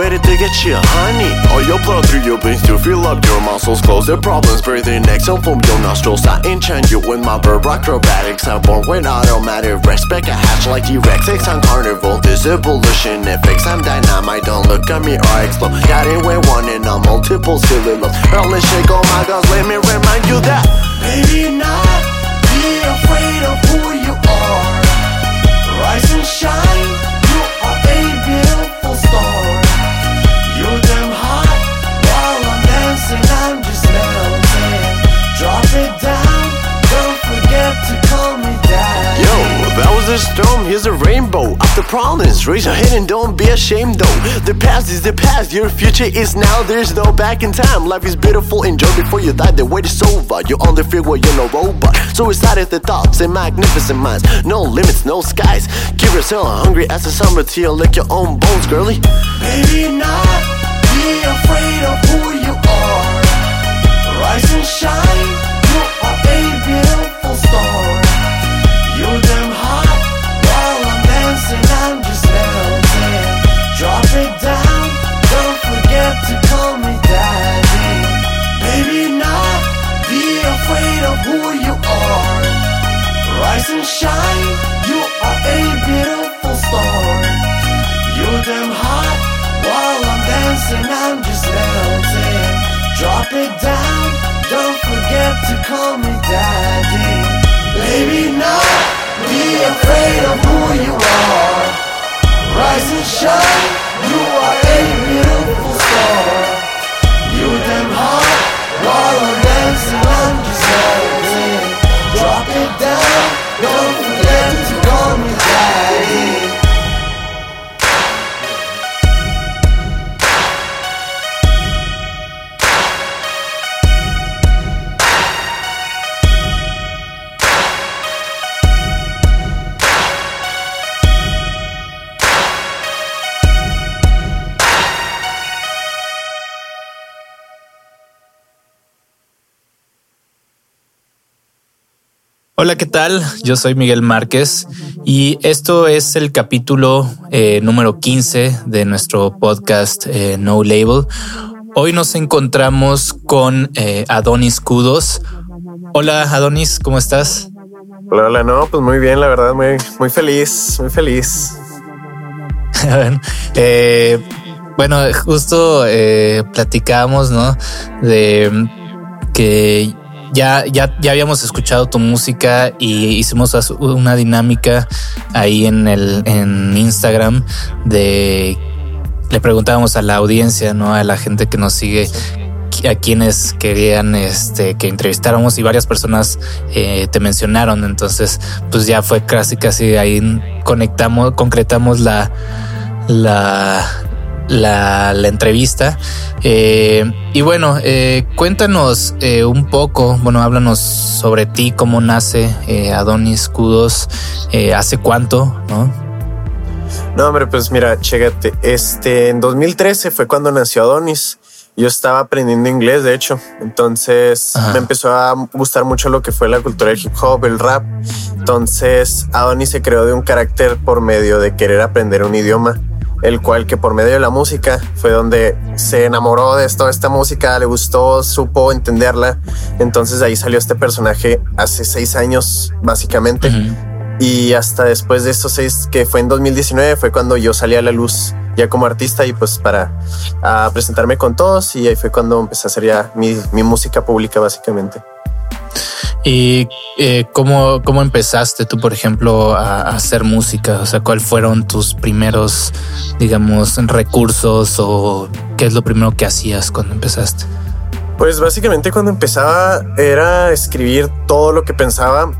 Ready to get you honey. All your blood through your veins to fill up your muscles close. Their problems breathing exhale from your nostrils. I enchant you with my verb acrobatics. I'm born with automatic respect. I hatch like T-Rex, X on carnival. This evolution effects. I'm dynamite. Don't look at me or explode. Got it with one and on multiple cylinders. Early shake, oh my gosh, let me remind you that. Maybe not be afraid of who you are. Rise and shine, storm, here's a rainbow. After problems, raise your head and don't be ashamed though. The past is the past, your future is now. There's no back in time, life is beautiful Enjoy before you die, the wait is over You're only feel what you're no robot. So excited the thoughts and magnificent minds. No limits, no skies. Keep yourself hungry as a summer tea Lick your own bones, girly Maybe not be afraid of who you are. Rise and shine, you are a beautiful star. Shine, you are a beautiful star. You're damn hot while I'm dancing, I'm just melting. Drop it down, don't forget to call me daddy. Baby, not be afraid of who you are. Rise and shine, you are a beautiful star. You're damn hot while I'm Hola, ¿qué tal? Yo soy Miguel Márquez y esto es el capítulo eh, número 15 de nuestro podcast eh, No Label. Hoy nos encontramos con eh, Adonis Kudos. Hola, Adonis, ¿cómo estás? Hola, hola, no, pues muy bien, la verdad, muy, muy feliz, muy feliz. Bueno, justo platicábamos, ¿no? De que ya, ya, ya habíamos escuchado tu música y hicimos una dinámica ahí en el en Instagram de le preguntábamos a la audiencia, ¿no? A la gente que nos sigue a quienes querían este que entrevistáramos y varias personas eh, te mencionaron entonces pues ya fue casi casi ahí conectamos concretamos la la la, la entrevista. Eh, y bueno, eh, cuéntanos eh, un poco, bueno, háblanos sobre ti, cómo nace eh, Adonis Kudos, eh, hace cuánto, ¿no? No, hombre, pues mira, chécate. Este, en 2013 fue cuando nació Adonis. Yo estaba aprendiendo inglés, de hecho. Entonces Ajá. me empezó a gustar mucho lo que fue la cultura del hip hop, el rap. Entonces Adonis se creó de un carácter por medio de querer aprender un idioma, el cual que por medio de la música fue donde se enamoró de toda esta música, le gustó, supo entenderla. Entonces de ahí salió este personaje hace seis años, básicamente. Y hasta después de estos seis, que fue en 2019, fue cuando yo salí a la luz ya como artista y pues para a presentarme con todos y ahí fue cuando empecé a hacer ya mi, mi música pública básicamente. ¿Y eh, cómo, cómo empezaste tú, por ejemplo, a, a hacer música? O sea, ¿cuáles fueron tus primeros, digamos, recursos o qué es lo primero que hacías cuando empezaste? Pues básicamente cuando empezaba era escribir todo lo que pensaba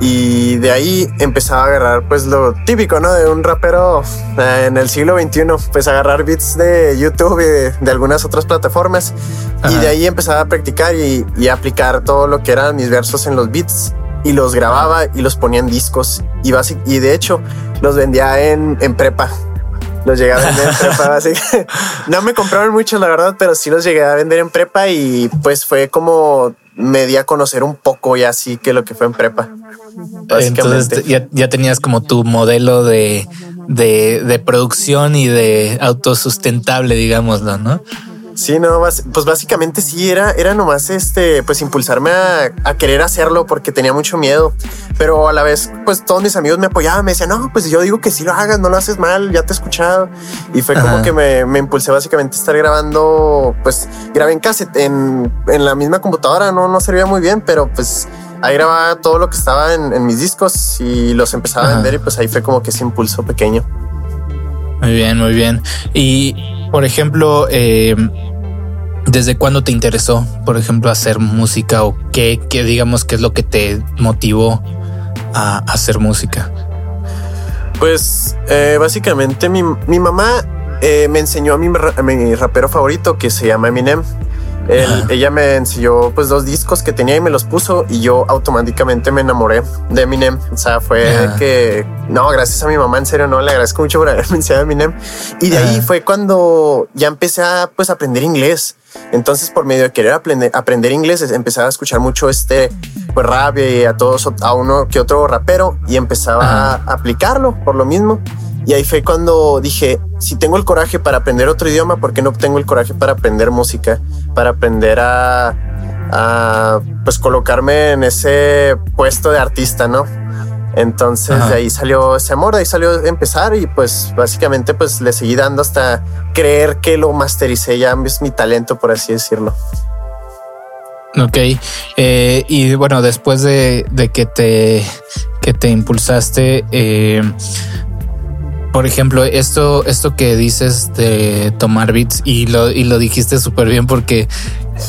y de ahí empezaba a agarrar pues lo típico, ¿no? De un rapero eh, en el siglo XXI, pues agarrar beats de YouTube y de, de algunas otras plataformas. Y de ahí empezaba a practicar y, y aplicar todo lo que eran mis versos en los beats. Y los grababa y los ponía en discos. Y, basi- y de hecho los vendía en, en prepa. Los llegué a vender en prepa, así que no me compraron muchos, la verdad, pero sí los llegué a vender en prepa y pues fue como me di a conocer un poco y así que lo que fue en prepa. Entonces ya, ya tenías como tu modelo de, de, de producción y de autosustentable, digámoslo, ¿no? Sí, no, pues básicamente sí, era, era nomás este, pues impulsarme a, a querer hacerlo porque tenía mucho miedo, pero a la vez, pues todos mis amigos me apoyaban, me decían, no, pues yo digo que sí lo hagas, no lo haces mal, ya te he escuchado. Y fue como que me, me impulsé básicamente a estar grabando, pues grabé en cassette, en, en la misma computadora, no, no servía muy bien, pero pues ahí grababa todo lo que estaba en, en mis discos y los empezaba a vender y pues ahí fue como que ese impulso pequeño. Muy bien, muy bien. Y, por ejemplo, eh, ¿desde cuándo te interesó, por ejemplo, hacer música o qué, qué digamos, qué es lo que te motivó a hacer música? Pues eh, básicamente mi, mi mamá eh, me enseñó a mi, a mi rapero favorito que se llama Eminem. Él- Ajá. ella me enseñó pues dos discos que tenía y me los puso y yo automáticamente me enamoré de Eminem. O sea, fue que no, gracias a mi mamá, en serio, no le agradezco mucho por haberme enseñado Eminem. Y de ahí Ajá. fue cuando ya empecé a pues aprender inglés. Entonces, por medio de querer aprender, aprender inglés, empezaba a escuchar mucho este pues, rap y a todos, a uno que otro rapero y empezaba Ajá. a aplicarlo por lo mismo. Y ahí fue cuando dije, si tengo el coraje para aprender otro idioma, ¿por qué no tengo el coraje para aprender música? Para aprender a, a pues colocarme en ese puesto de artista, ¿no? Entonces Ajá. de ahí salió ese amor, de ahí salió empezar y pues básicamente pues le seguí dando hasta creer que lo mastericé, ya es mi talento, por así decirlo. Ok. Eh, y bueno, después de, de que te que te impulsaste, eh, por ejemplo, esto, esto que dices de tomar beats y lo, y lo dijiste súper bien porque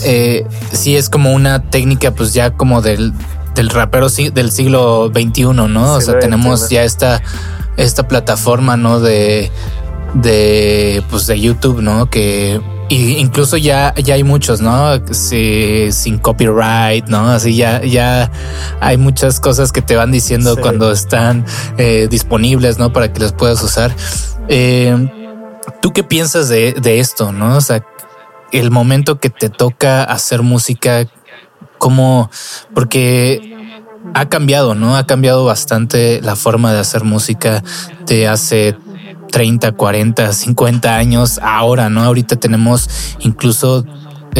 eh, sí es como una técnica, pues ya como del, del rapero del siglo XXI, ¿no? o sea, tenemos ya esta, esta plataforma, ¿no? De, de, pues de YouTube, ¿no? Que y incluso ya, ya hay muchos, ¿no? Sí, sin copyright, ¿no? Así ya, ya hay muchas cosas que te van diciendo Sí. cuando están eh, disponibles, ¿no? Para que las puedas usar. Eh, ¿Tú qué piensas de, de esto, no? O sea, el momento que te toca hacer música, ¿cómo? Porque ha cambiado, ¿no? Ha cambiado bastante la forma de hacer música de hace 30, 40, 50 años ahora, ¿no? Ahorita tenemos incluso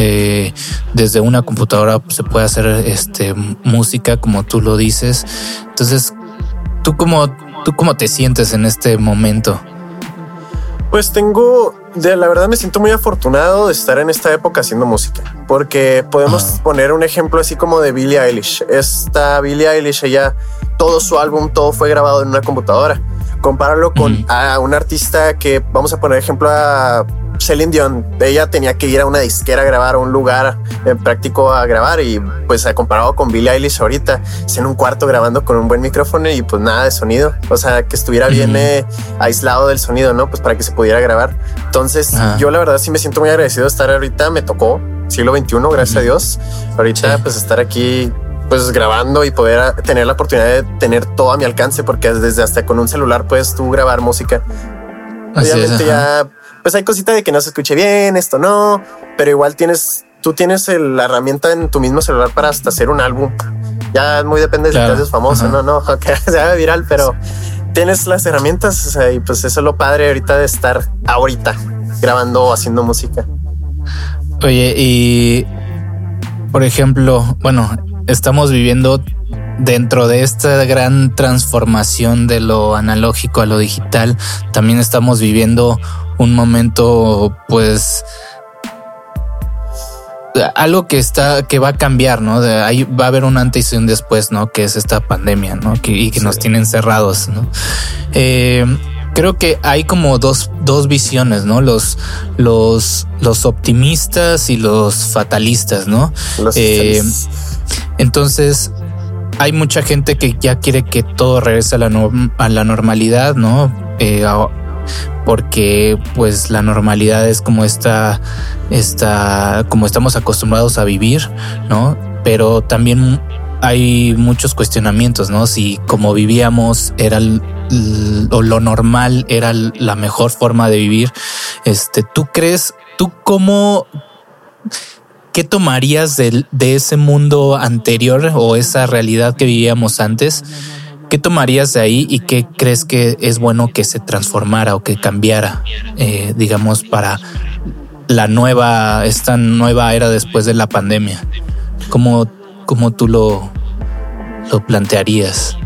eh, desde una computadora se puede hacer este música como tú lo dices. Entonces, ¿tú cómo, tú cómo te sientes en este momento? Pues tengo, de la verdad me siento muy afortunado de estar en esta época haciendo música, porque podemos poner un ejemplo así como de Billie Eilish. Esta Billie Eilish, ella, todo su álbum, todo fue grabado en una computadora. Compáralo con a un artista que vamos a poner ejemplo a Celine Dion, ella tenía que ir a una disquera a grabar, a un lugar eh, práctico a grabar y pues comparado con Billie Eilish ahorita, en un cuarto grabando con un buen micrófono y pues nada de sonido, o sea, que estuviera bien eh, aislado del sonido, ¿no? Pues para que se pudiera grabar. Entonces yo la verdad sí me siento muy agradecido de estar ahorita, me tocó siglo XXI, gracias a Dios. Ahorita pues estar aquí pues grabando y poder tener la oportunidad de tener todo a mi alcance, porque desde hasta con un celular puedes tú grabar música. Obviamente ya, pues hay cosita de que no se escuche bien, esto no, pero igual tienes, tú tienes la herramienta en tu mismo celular para hasta hacer un álbum. Ya muy depende de si te haces famoso, no, no, que se haga viral, pero tienes las herramientas o sea, y pues eso es lo padre ahorita de estar ahorita grabando o haciendo música. Oye, y por ejemplo, bueno, estamos viviendo dentro de esta gran transformación de lo analógico a lo digital, también estamos viviendo un momento, pues, algo que está, que va a cambiar, ¿no? De ahí va a haber un antes y un después, ¿no? Que es esta pandemia, ¿no? Que, y que nos tienen cerrados, ¿no? Eh, creo que hay como dos, dos visiones, ¿no? Los, los, los optimistas y los fatalistas, ¿no? Eh, entonces, hay mucha gente que ya quiere que todo regrese a la, a la normalidad, ¿no? Eh, porque pues la normalidad es como esta, esta, como estamos acostumbrados a vivir, ¿no? Pero también hay muchos cuestionamientos, ¿no? Si como vivíamos era lo normal era la mejor forma de vivir. Este, ¿tú crees, tú cómo, qué tomarías de, de ese mundo anterior o esa realidad que vivíamos antes? ¿Qué tomarías de ahí y qué crees que es bueno que se transformara o que cambiara, eh, digamos, para la nueva, esta nueva era después de la pandemia? ¿Cómo, cómo tú lo, lo plantearías?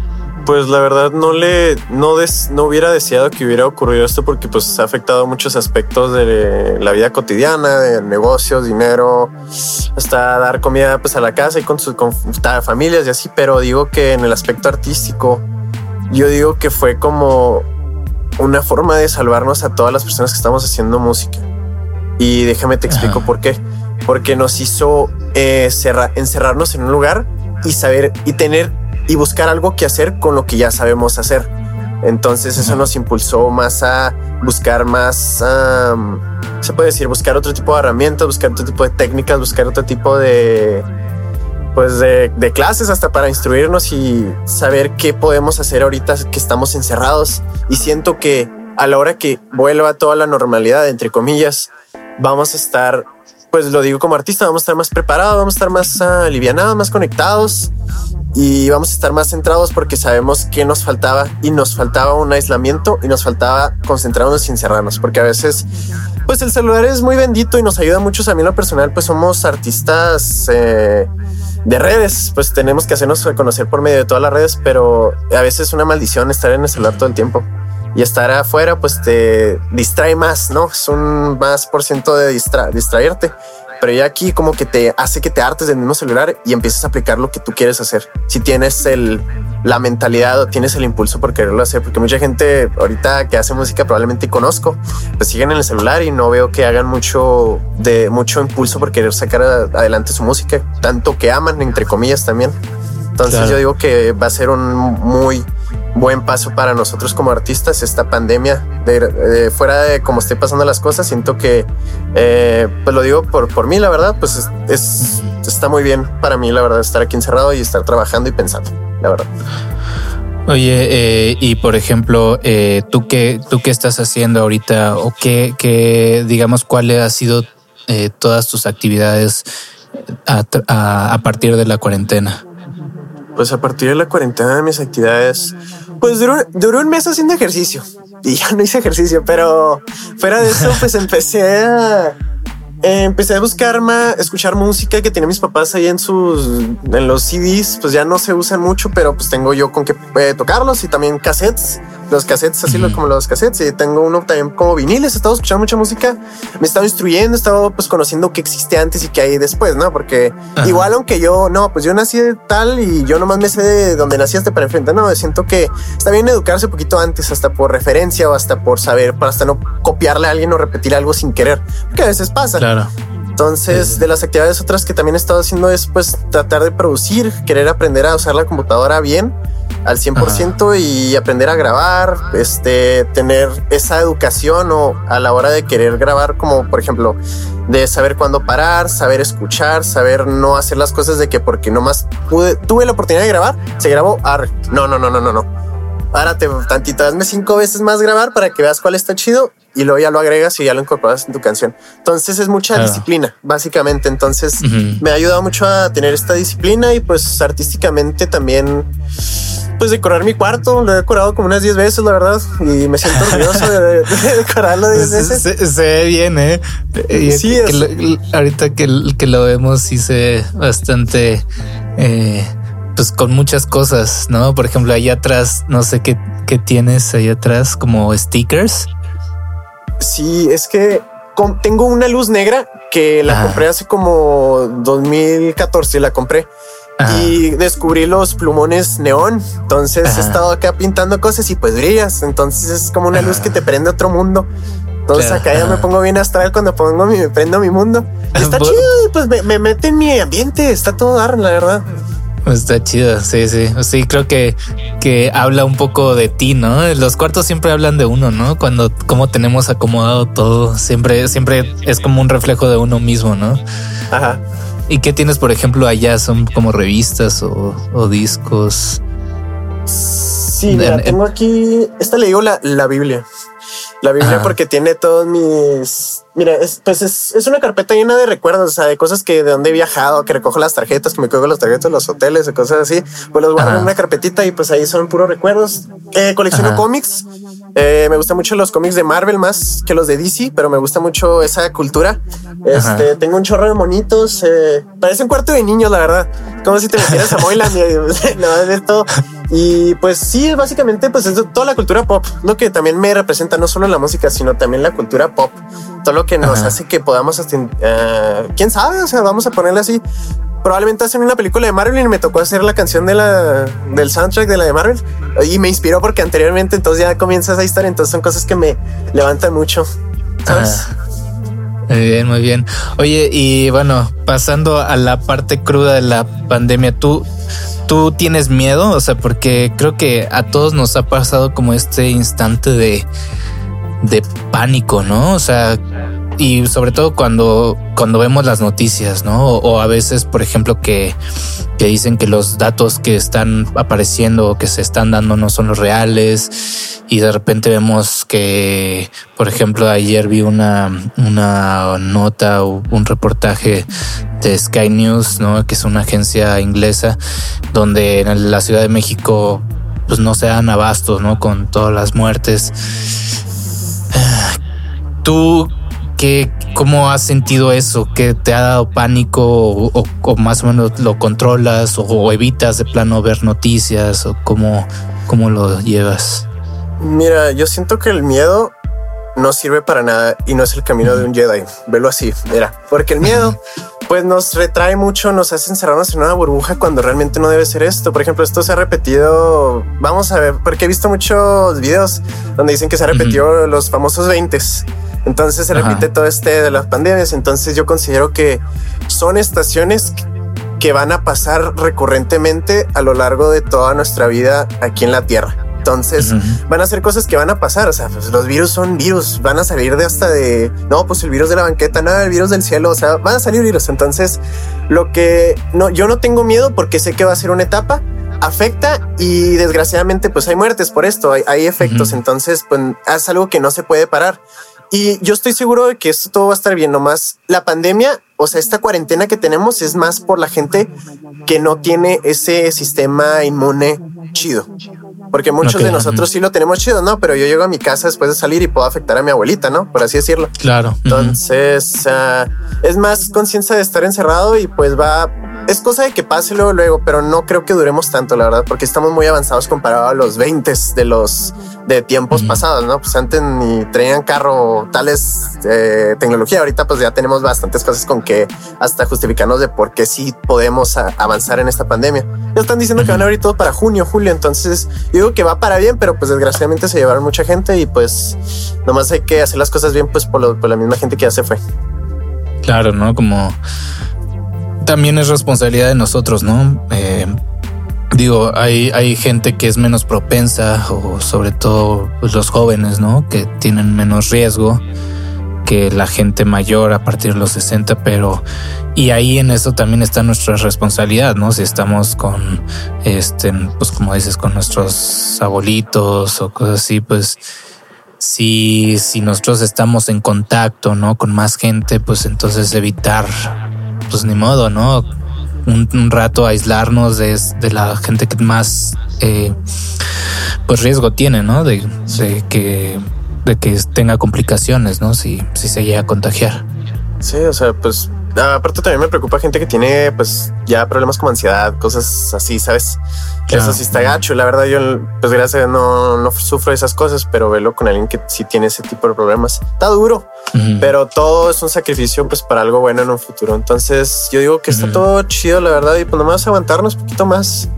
Pues la verdad no le no, no hubiera deseado que hubiera ocurrido esto porque pues ha afectado muchos aspectos de la vida cotidiana, de negocios, dinero, hasta dar comida pues a la casa y con sus con familias y así, pero digo que en el aspecto artístico yo digo que fue como una forma de salvarnos a todas las personas que estamos haciendo música. Y déjame te explico por qué. Porque nos hizo eh, encerrarnos en un lugar y saber y tener y buscar algo que hacer con lo que ya sabemos hacer. Entonces eso nos impulsó más a buscar más, se puede decir, buscar otro tipo de herramientas, buscar otro tipo de técnicas, buscar otro tipo de, pues de, de, clases hasta para instruirnos y saber qué podemos hacer ahorita que estamos encerrados. Y siento que a la hora que vuelva toda la normalidad, entre comillas, vamos a estar pues lo digo como artista, vamos a estar más preparados, vamos a estar más uh, alivianados, más conectados y vamos a estar más centrados porque sabemos que nos faltaba y nos faltaba un aislamiento y nos faltaba concentrarnos y encerrarnos porque a veces pues el celular es muy bendito y nos ayuda mucho. A mí en lo personal pues somos artistas eh, de redes, pues tenemos que hacernos reconocer por medio de todas las redes, pero a veces es una maldición estar en el celular todo el tiempo y estar afuera pues te distrae más, ¿no? Es un más por ciento de distraerte. Pero ya aquí como que te hace que te hartes del mismo celular y empieces a aplicar lo que tú quieres hacer. Si tienes el, la mentalidad o tieres el impulso por quererlo hacer, porque mucha gente ahorita que hace música probablemente conozco, pues siguen en el celular y no veo que hagan mucho de mucho impulso por querer sacar adelante su música, tanto que aman, entre comillas también. Entonces yo digo que va a ser un muy buen paso para nosotros como artistas esta pandemia. De, fuera de cómo esté pasando las cosas, siento que, eh, pues lo digo por, por mí, la verdad, pues es, está muy bien para mí, la verdad, estar aquí encerrado y estar trabajando y pensando, la verdad. Oye, eh, y por ejemplo, eh, ¿tú, qué, ¿tú qué estás haciendo ahorita o qué, qué digamos, cuáles han sido todas tus actividades a partir de la cuarentena? Pues a partir de la cuarentena de mis actividades, pues duró, un mes haciendo ejercicio y ya no hice ejercicio, pero fuera de eso, pues empecé a empecé a buscar más, escuchar música que tienen mis papás ahí en sus, en los CDs, pues ya no se usan mucho, pero pues tengo yo con qué eh, tocarlos y también cassettes. Los cassettes, así como los cassettes. Y tengo uno también como viniles. He estado escuchando mucha música, me he estado instruyendo, he estado pues conociendo qué existe antes y qué hay después, ¿no? Porque Ajá. igual, aunque yo no, pues yo nací de tal y yo nomás me sé de donde nací hasta para enfrente. No, siento que está bien educarse un poquito antes, hasta por referencia o hasta por saber, para hasta no copiarle a alguien o repetir algo sin querer, que a veces pasa. Claro. Entonces, de las actividades otras que también he estado haciendo es pues tratar de producir, querer aprender a usar la computadora bien al 100% y aprender a grabar, este, tener esa educación o a la hora de querer grabar, como por ejemplo, de saber cuándo parar, saber escuchar, saber no hacer las cosas de que porque nomás pude, tuve la oportunidad de grabar, se grabó, arre. No, no, no, no, no, no. Párate tantito, hazme cinco veces más grabar para que veas cuál está chido y luego ya lo agregas y ya lo incorporas en tu canción. Entonces es mucha Claro. disciplina, básicamente. Entonces me ha ayudado mucho a tener esta disciplina y pues artísticamente también pues decorar mi cuarto. Lo he decorado como unas 10 veces, la verdad, y me siento orgulloso de, de decorarlo 10 Se, veces. se- se ve bien, ¿eh? Y Sí, que es- lo- ahorita que, que lo vemos, sí se ve bastante, eh, pues con muchas cosas, ¿no? Por ejemplo, ahí atrás, no sé qué, qué tienes ahí atrás, como stickers. Sí, es que tengo una luz negra que la Ajá. compré hace como 2014, la compré. Ajá. Y descubrí los plumones neón. Entonces Ajá. he estado acá pintando cosas y pues brillas. Entonces es como una luz Ajá. que te prende otro mundo. Entonces Claro, acá ya me pongo bien astral cuando pongo mi, me prendo mi mundo. Y está chido, pues me, me mete en mi ambiente. Está todo dar, la verdad. Está chido, sí, sí. Sí, creo que, que habla un poco de ti, ¿no? Los cuartos siempre hablan de uno, ¿no? Cuando cómo tenemos acomodado todo, siempre, siempre es como un reflejo de uno mismo, ¿no? Ajá. ¿Y qué tienes, por ejemplo, allá? ¿Son como revistas o, o discos? Sí, mira, tengo aquí. Esta le digo la, la Biblia. La Biblia Ajá. porque tiene todos mis. Mira, es, pues es, es una carpeta llena de recuerdos, o sea, de cosas que de donde he viajado, que recojo las tarjetas, que me cuelgo las tarjetas de los hoteles y cosas así. Pues los guardo Ajá. en una carpetita y pues ahí son puros recuerdos. Eh, colecciono Ajá. cómics. Eh, me gustan mucho los cómics de Marvel más que los de DC, pero me gusta mucho esa cultura. Este, Ajá. tengo un chorro de monitos. Eh, parece un cuarto de niños, la verdad. Como si te metieras a Moyland y no vas a ver todo. Y pues sí, básicamente, pues es toda la cultura pop, lo que también me representa no solo la música, sino también la cultura pop. Todo lo que nos Ajá. hace que podamos, eh, quién sabe, o sea, vamos a ponerle así. Probablemente hacen una película de Marvel y me tocó hacer la canción de la, del soundtrack de la de Marvel y me inspiró porque anteriormente entonces ya comienza esa historia. Entonces son cosas que me levantan mucho. ¿sabes? Ajá. Muy bien, muy bien. Oye, y bueno, pasando a la parte cruda de la pandemia, ¿tú, tú tienes miedo? O sea, porque creo que a todos nos ha pasado como este instante de, de pánico, ¿no? O sea, y sobre todo cuando, cuando vemos las noticias, ¿no? O, a veces, por ejemplo, que, que dicen que los datos que están apareciendo o que se están dando no son los reales y de repente vemos que, por ejemplo, ayer vi una, una nota o un reportaje de Sky News, ¿no? que es una agencia inglesa, donde en la Ciudad de México pues no se dan abastos, ¿no? Con todas las muertes. ¿Tú qué, cómo has sentido eso? ¿Que te ha dado pánico o, o- o más o menos lo controlas o, o evitas de plano ver noticias o cómo, cómo lo llevas? Mira, yo siento que el miedo no sirve para nada y no es el camino de un Jedi. Velo así, mira, porque el miedo pues nos retrae mucho, nos hace encerrarnos en una burbuja cuando realmente no debe ser esto. Por ejemplo, esto se ha repetido, vamos a ver, porque he visto muchos videos donde dicen que se ha repetido los famosos 20. Entonces se Ajá. repite todo este de las pandemias. Entonces yo considero que son estaciones que van a pasar recurrentemente a lo largo de toda nuestra vida aquí en la Tierra. Entonces Ujú. van a ser cosas que van a pasar. O sea, pues los virus son virus, van a salir de hasta de no, pues el virus de la banqueta, no, el virus del cielo. O sea, van a salir virus. Entonces, lo que no, yo no tengo miedo porque sé que va a ser una etapa, afecta y desgraciadamente, pues hay muertes por esto, hay, hay efectos. Ujú. Entonces, pues es algo que no se puede parar. Y yo estoy seguro de que esto todo va a estar bien. Nomás la pandemia, o sea, esta cuarentena que tenemos es más por la gente que no tiene ese sistema inmune chido. Porque muchos Ok, de nosotros sí lo tenemos chido, ¿no? Pero yo llego a mi casa después de salir y puedo afectar a mi abuelita, ¿no? Por así decirlo. Claro. Entonces, ah, es más conciencia de estar encerrado y pues va es cosa de que pase luego, luego, pero no creo que duremos tanto, la verdad, porque estamos muy avanzados comparado a los 20 de los de tiempos pasados, ¿no? Pues antes ni traían carro tales eh, tecnología. Ahorita pues ya tenemos bastantes cosas con que hasta justificarnos de por qué sí podemos avanzar en esta pandemia. Ya están diciendo que van a abrir todo para junio, julio. Entonces digo que va para bien, pero pues desgraciadamente se llevaron mucha gente y pues nomás hay que hacer las cosas bien pues por, por la misma gente que ya se fue. Claro, ¿no? Como también es responsabilidad de nosotros, ¿no? Eh, digo, hay, hay gente que es menos propensa o sobre todo pues, los jóvenes, ¿no? Que tienen menos riesgo que la gente mayor a partir de los 60, pero y ahí en eso también está nuestra responsabilidad, ¿no? Si estamos con, este, pues como dices, con nuestros abuelitos o cosas así, pues si, si nosotros estamos en contacto, ¿no? Con más gente, pues entonces evitar pues ni modo, ¿no? Un, rato aislarnos de, la gente que más eh, pues riesgo tiene, ¿no? De, que de que tenga complicaciones, ¿no? Si, si se llega a contagiar. Sí, o sea, pues aparte también me preocupa gente que tiene pues ya problemas como ansiedad, cosas así, ¿sabes? Eso sí está gacho. La verdad, yo pues gracias no, no sufro esas cosas, pero velo con alguien que sí tiene ese tipo de problemas. Está duro, pero todo es un sacrificio pues para algo bueno en un futuro. Entonces yo digo que está todo chido, la verdad, y pues nomás aguantarnos un poquito más.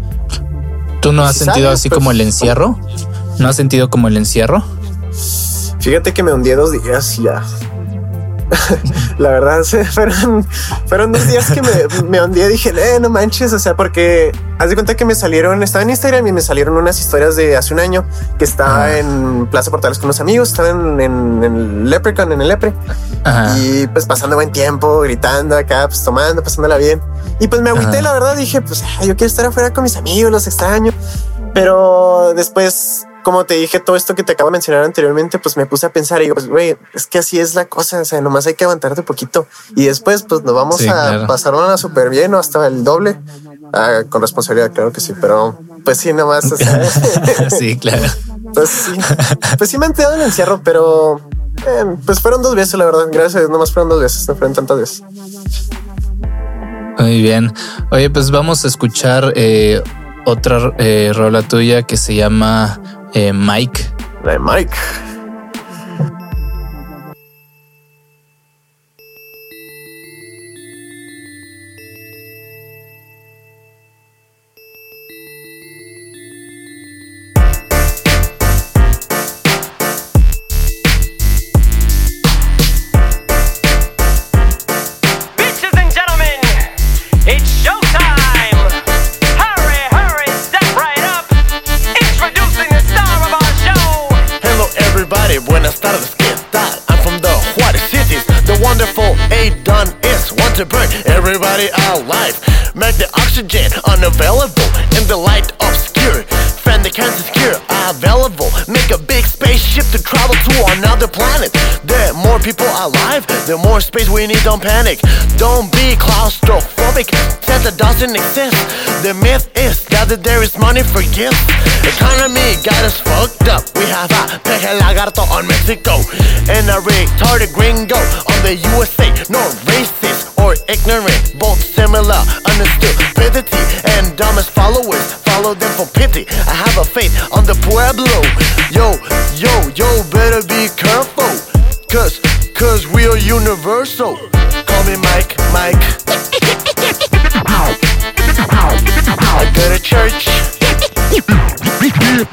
¿Tú no has sentido así como el pues, encierro? ¿No has sentido como el encierro? Fíjate que me hundí dos días ya. la verdad, fueron, fueron dos días que me, me hundí dije, eh, no manches, o sea, porque haz de cuenta que me salieron, estaba en Instagram y me salieron unas historias de hace un año que estaba en Plaza Portales con los amigos, estaba en, en, el Leprechaun, en el Lepre, y pues pasando buen tiempo, gritando acá, pues tomando, pasándola bien. Y pues me agüité, la verdad, dije, pues yo quiero estar afuera con mis amigos, los extraño. Pero después como te dije, todo esto que te acabo de mencionar anteriormente, pues me puse a pensar y digo, pues, güey, es que así es la cosa. O sea, nomás hay que aguantarte un poquito y después, pues nos vamos a pasar una súper bien o hasta el doble ah, con responsabilidad. Claro que sí, pero pues sí, nomás. sí, claro. Pues sí, pues sí me han quedado en el encierro, pero eh, pues fueron dos veces, la verdad. Gracias, nomás fueron dos veces, no fueron tantas veces. Muy bien. Oye, pues vamos a escuchar eh, otra eh, rola tuya que se llama eh, Mike. La Mike. everybody alive. Make the oxygen unavailable in the light obscure. Find the cancer cure available. Make a big spaceship to travel to another planet. The more people alive, the more space we need, don't panic. Don't be claustrophobic, that doesn't exist. The myth is that there is money for gifts. Economy got us fucked up. We have a peje lagarto on Mexico. And a retarded gringo on the USA No race dumbest followers follow them for pity. I have a faith on the pueblo. Yo, yo, yo, better be careful. Cause Cause we are universal. Call me Mike, Mike. I go to church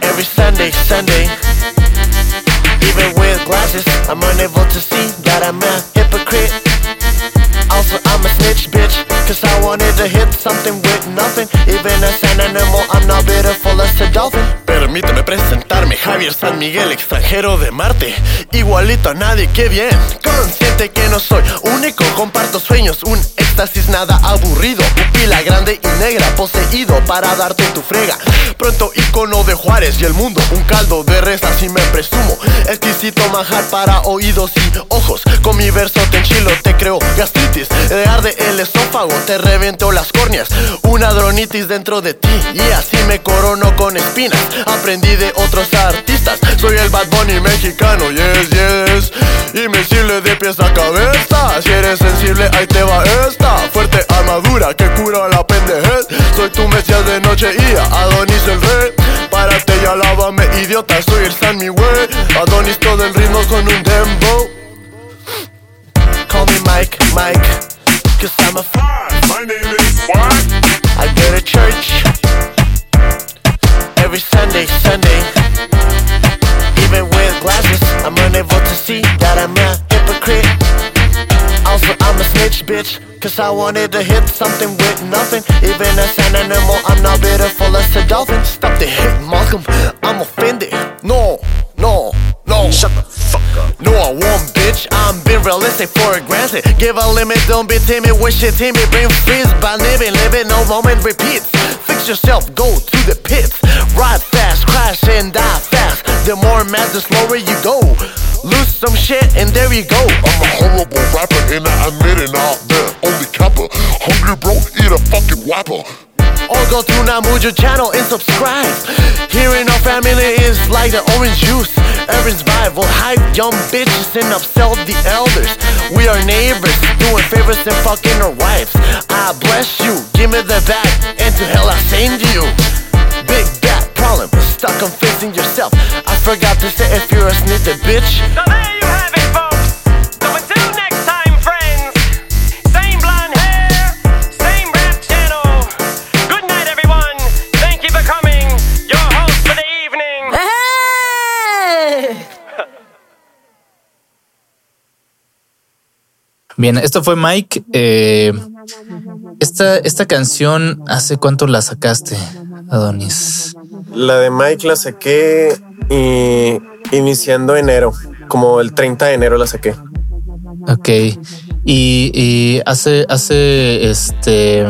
every Sunday, Sunday. Even with glasses, I'm unable to see that I'm a hypocrite. Also, I'm a snitch, bitch. Cause I wanted to hit something with Even as an animal, I'm not beautiful as a dolphin. Permíteme presentarme, Javier San Miguel, extranjero de Marte. Igualito a nadie, qué bien. Consciente que no soy único, comparto sueños, un éxtasis nada aburrido. Pupila grande y negra, poseído para darte tu frega. Pronto icono de Juárez y el mundo, un caldo de res, así me presumo. Exquisito manjar para oídos y ojos. Con mi verso te enchilo, te creo gastritis. Te arde el esófago, te reventó las córneas. Una dronitis dentro de ti, y así me corono con espinas aprendí de otros artistas. Soy el Bad Bunny mexicano, yes, yes. Invencible de pies a cabeza. Si eres sensible, ahí te va esta. Fuerte armadura que cura la pendejez. Soy tu mesías de noche y Adonis el rey. Párate y alábame, idiota, soy el San Miguel. Adonis todo el ritmo con un dembow. Call me Mike, Mike, cause I'm a My name is what? I go to church every Sunday, Sunday. I'm to see that I'm a hypocrite. Also, I'm a snitch, bitch. Cause I wanted to hit something with nothing. Even as an animal, I'm not beautiful as a dolphin. Stop the hit, Malcolm. I'm offended. No, no, no. Shut the fuck up. No, I won't, bitch. I'm being realistic for granted. Give a limit, don't be timid. Wish it timid, brain freeze. By living, living, no moment repeats. Fix yourself, go to the pits. Ride fast, crash and die fast. The more mad, the slower you go. Lose some shit, and there you go. I'm a horrible rapper and I admit it out there. Only capper. Hungry bro, eat a fucking whopper. Or go to Namujo channel and subscribe. Hearing our family is like the orange juice. Aaron's Bible, hype young bitches and upsell the elders. We are neighbors, doing favors and fucking our wives. I bless you, give me the back, and to hell I send you. Big bad problem, stuck on fixing yourself. I forgot to say if you're a snitty bitch. Bien, esto fue Mike. Eh, esta, esta canción, ¿hace cuánto la sacaste, Adonis? La de Mike la saqué y iniciando enero, como el 30 de enero la saqué. Ok. Y, y hace, hace este.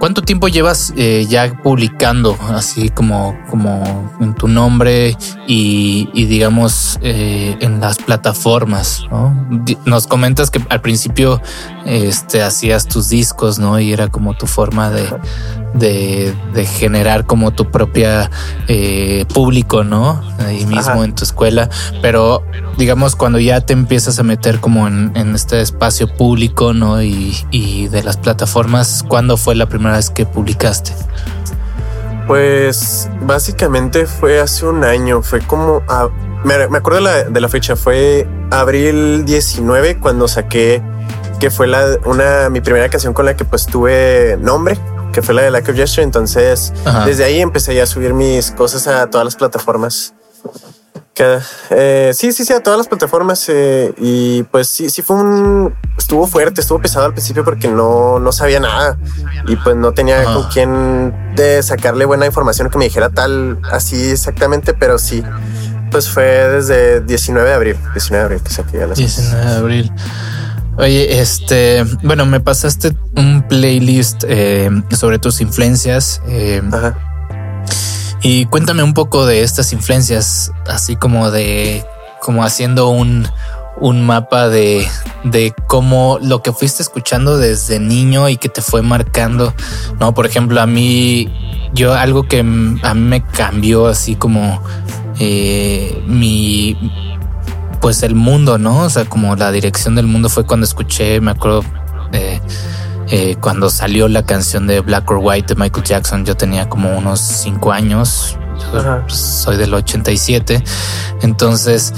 ¿Cuánto tiempo llevas eh, ya publicando así como, como en tu nombre y, y digamos eh, en las plataformas? ¿no? Nos comentas que al principio este, hacías tus discos, ¿no? Y era como tu forma de, de, de generar como tu propia eh, público, ¿no? Ahí mismo Ajá. en tu escuela. Pero digamos, cuando ya te empiezas a meter como en, en este espacio público, ¿no? Y, y de las plataformas, ¿cuándo fue la primera vez que publicaste? Pues básicamente fue hace un año, fue como... a- me, me acuerdo de la, de la fecha, fue abril 19 cuando saqué, que fue la, una, mi primera canción con la que pues tuve nombre, que fue la de Lack of Gesture. Entonces Ajá. desde ahí empecé ya a subir mis cosas a todas las plataformas. Que, eh, sí, sí, sí, a todas las plataformas. eh, y pues sí, sí fue un... Estuvo fuerte, estuvo pesado al principio porque no, no sabía nada. Y pues no tenía Ajá. con quién de sacarle buena información que me dijera tal, así exactamente, pero sí. Pues fue desde 19 de abril, 19 de abril que saqué ya las 19 de abril. Oye, este, bueno, me pasaste un playlist eh, sobre tus influencias. Ajá. Y cuéntame un poco de estas influencias, así como de, como haciendo un, un mapa de, de cómo lo que fuiste escuchando desde niño y que te fue marcando. No, por ejemplo, a mí, yo algo que a mí me cambió así como eh, mi, pues el mundo, ¿no? O sea, como la dirección del mundo fue cuando escuché, me acuerdo, eh, eh, cuando salió la canción de Black or White de Michael Jackson, yo tenía como unos cinco años. Yo, soy del 87. Entonces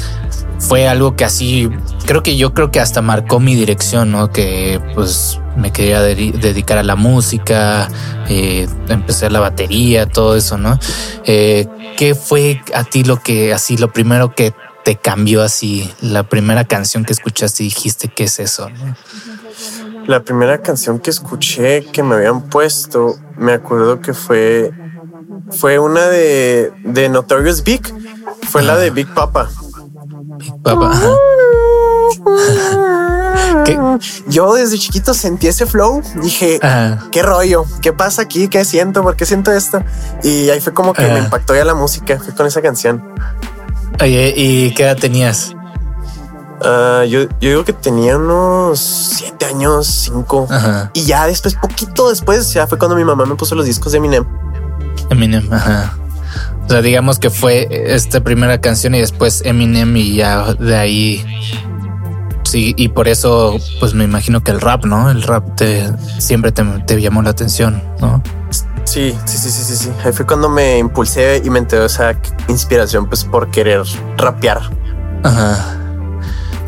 fue algo que así, creo que yo creo que hasta marcó mi dirección, ¿no? Que pues me quería dedi- dedicar a la música, eh, empecé la batería, todo eso, ¿no? Eh, ¿Qué fue a ti lo que, así, lo primero que te cambió así, la primera canción que escuchaste y dijiste, ¿qué es eso? no? La primera canción que escuché que me habían puesto, me acuerdo que fue fue una de, de Notorious Big, fue la de Big Papa. Ajá. ¿Qué? Yo desde chiquito sentí ese flow, dije, Ajá. ¿qué rollo? ¿Qué pasa aquí? ¿Qué siento? ¿Por qué siento esto? Y ahí fue como que me impactó ya la música, fue con esa canción. Oye, ¿y qué edad tenías? Ah, yo, yo digo que tenía unos siete años, cinco. Ajá. Y ya después, poquito después, ya fue cuando mi mamá me puso los discos de Eminem. Eminem, ajá. O sea, digamos que fue esta primera canción y después Eminem y ya de ahí sí, y por eso, pues me imagino que el rap, ¿no? El rap te siempre te, te llamó la atención, ¿no? Sí, sí, sí, sí, sí, sí. Ahí fue cuando me impulsé y me enteró esa inspiración, pues por querer rapear. Ajá.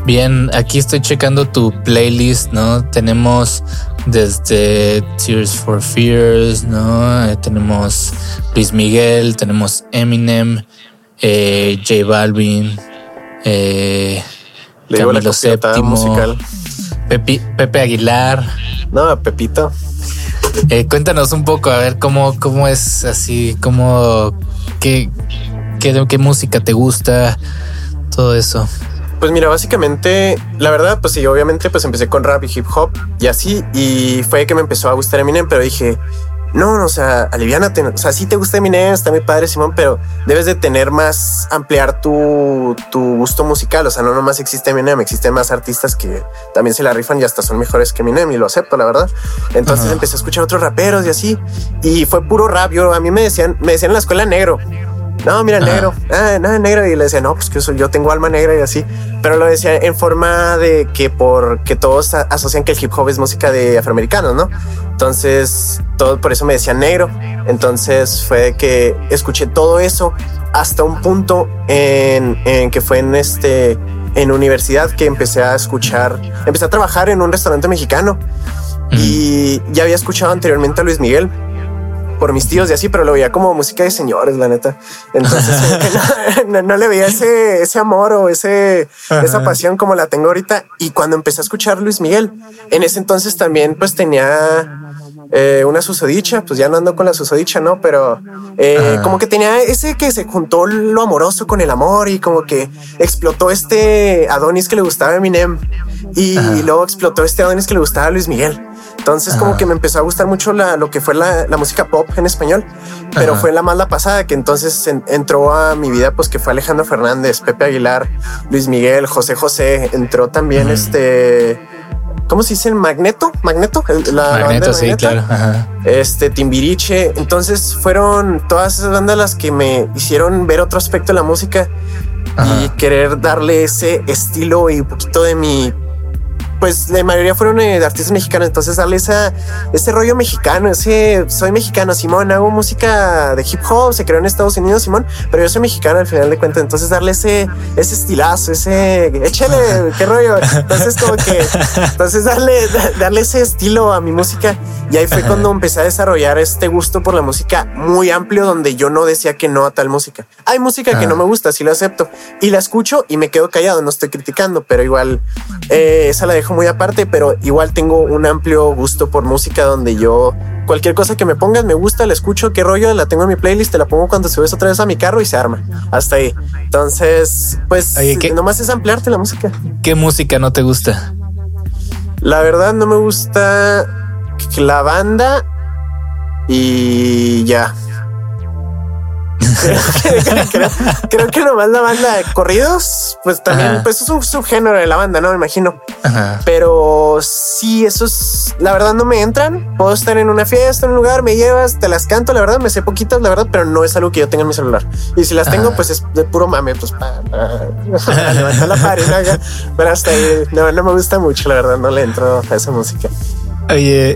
Bien, aquí estoy checando tu playlist, ¿no? Tenemos desde Tears for Fears, ¿no? Eh, tenemos Luis Miguel, tenemos Eminem, eh, J Balvin, eh, Le la Camilo Séptimo, musical. Pepi- Pepe Aguilar. No, Pepito. Eh, cuéntanos un poco, a ver cómo, cómo es así, cómo, qué, qué, qué música te gusta, todo eso. Pues mira, básicamente, la verdad, pues sí, obviamente, pues empecé con rap y hip hop y así, y fue que me empezó a gustar Eminem, pero dije, no, no, o sea, aliviánate, o sea, sí te gusta Eminem, está mi padre Simón, pero debes de tener más, ampliar tu, tu gusto musical, o sea, no nomás existe Eminem, existen más artistas que también se la rifan y hasta son mejores que Eminem, y lo acepto, la verdad. Entonces empecé a escuchar otros raperos y así, y fue puro rap, yo, a mí me decían, me decían en la escuela negro, no, mira, Ajá. negro, ah, nada, negro. Y le decía, no, pues que soy- yo tengo alma negra y así. Pero lo decía en forma de que porque todos asocian que el hip hop es música de afroamericanos, ¿no? Entonces, todo por eso me decían negro. Entonces fue que escuché todo eso hasta un punto en, en que fue en este en universidad que empecé a escuchar, empecé a trabajar en un restaurante mexicano y ya había escuchado anteriormente a Luis Miguel por mis tíos y así, pero lo veía como música de señores, la neta. Entonces no, no- no le veía ese, ese amor o ese, esa pasión como la tengo ahorita. Y cuando empecé a escuchar Luis Miguel, en ese entonces también pues tenía eh, una susodicha, pues ya no ando con la susodicha, ¿no? Pero eh, como que tenía ese que se juntó lo amoroso con el amor y como que explotó este Adonis que le gustaba Eminem y Ajá. luego explotó este Adonis que le gustaba a Luis Miguel. Entonces como que me empezó a gustar mucho la, lo que fue la, la música pop en español, pero Ajá. fue la más la pasada que entonces en- entró a mi vida pues que fue Alejandro Fernández, Pepe Aguilar, Luis Miguel, José José, entró también este... ¿Cómo se dice? Magneto, Magneto, El- la banda de Magneto, sí, Magneto claro. Ajá. este Timbiriche. Entonces fueron todas esas bandas las que me hicieron ver otro aspecto de la música y querer darle ese estilo y un poquito de mi. Pues la mayoría fueron eh, artistas mexicanos, entonces darle esa, ese rollo mexicano, ese soy mexicano, Simón, hago música de hip hop, se creó en Estados Unidos, Simón, pero yo soy mexicano al final de cuentas, entonces darle ese, ese estilazo, ese, échale, qué rollo, entonces como que, entonces darle, da- darle ese estilo a mi música y ahí fue cuando empecé a desarrollar este gusto por la música muy amplio donde yo no decía que no a tal música. Hay música que Ah. no me gusta, sí lo acepto y la escucho y me quedo callado, no estoy criticando, pero igual eh, esa la dejo muy aparte, pero igual tengo un amplio gusto por música donde yo cualquier cosa que me pongas me gusta, la escucho, qué rollo, la tengo en mi playlist, te la pongo cuando subes otra vez a mi carro y se arma. Hasta ahí. Entonces, pues Oye, ¿qué- nomás es ampliarte la música. ¿Qué música no te gusta? La verdad no me gusta la banda y ya. Creo, que- creo- creo que nomás la banda de corridos, pues también, Ajá. pues es un subgénero de la banda, no me imagino. Ajá. Pero sí, esos la verdad no me entran. Puedo estar en una fiesta, en un lugar, me llevas, te las canto. La verdad me sé poquitas, la verdad, pero no es algo que yo tenga en mi celular. Y si las tengo, pues es de puro mame, pues para, para levantar la pared. ¿no? Pero hasta ahí no, no me gusta mucho, la verdad, no le entro a esa música. Oye,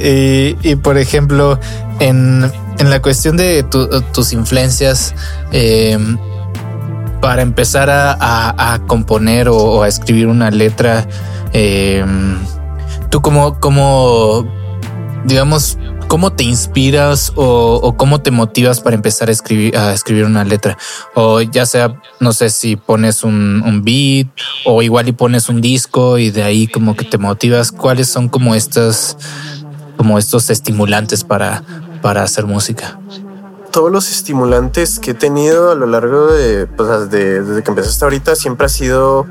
y, y, por ejemplo, en, en la cuestión de tu- tus influencias, eh, para empezar a, a- componer o, a escribir una letra, eh, tú como, como, digamos, ¿cómo te inspiras o, cómo te motivas para empezar a escribir, a escribir una letra? O ya sea, no sé si pones un, un beat o igual y pones un disco y de ahí como que te motivas. ¿Cuáles son como estas, como estos estimulantes para, para hacer música? Todos los estimulantes que he tenido a lo largo de, pues, de- desde que empecé hasta ahorita siempre ha sido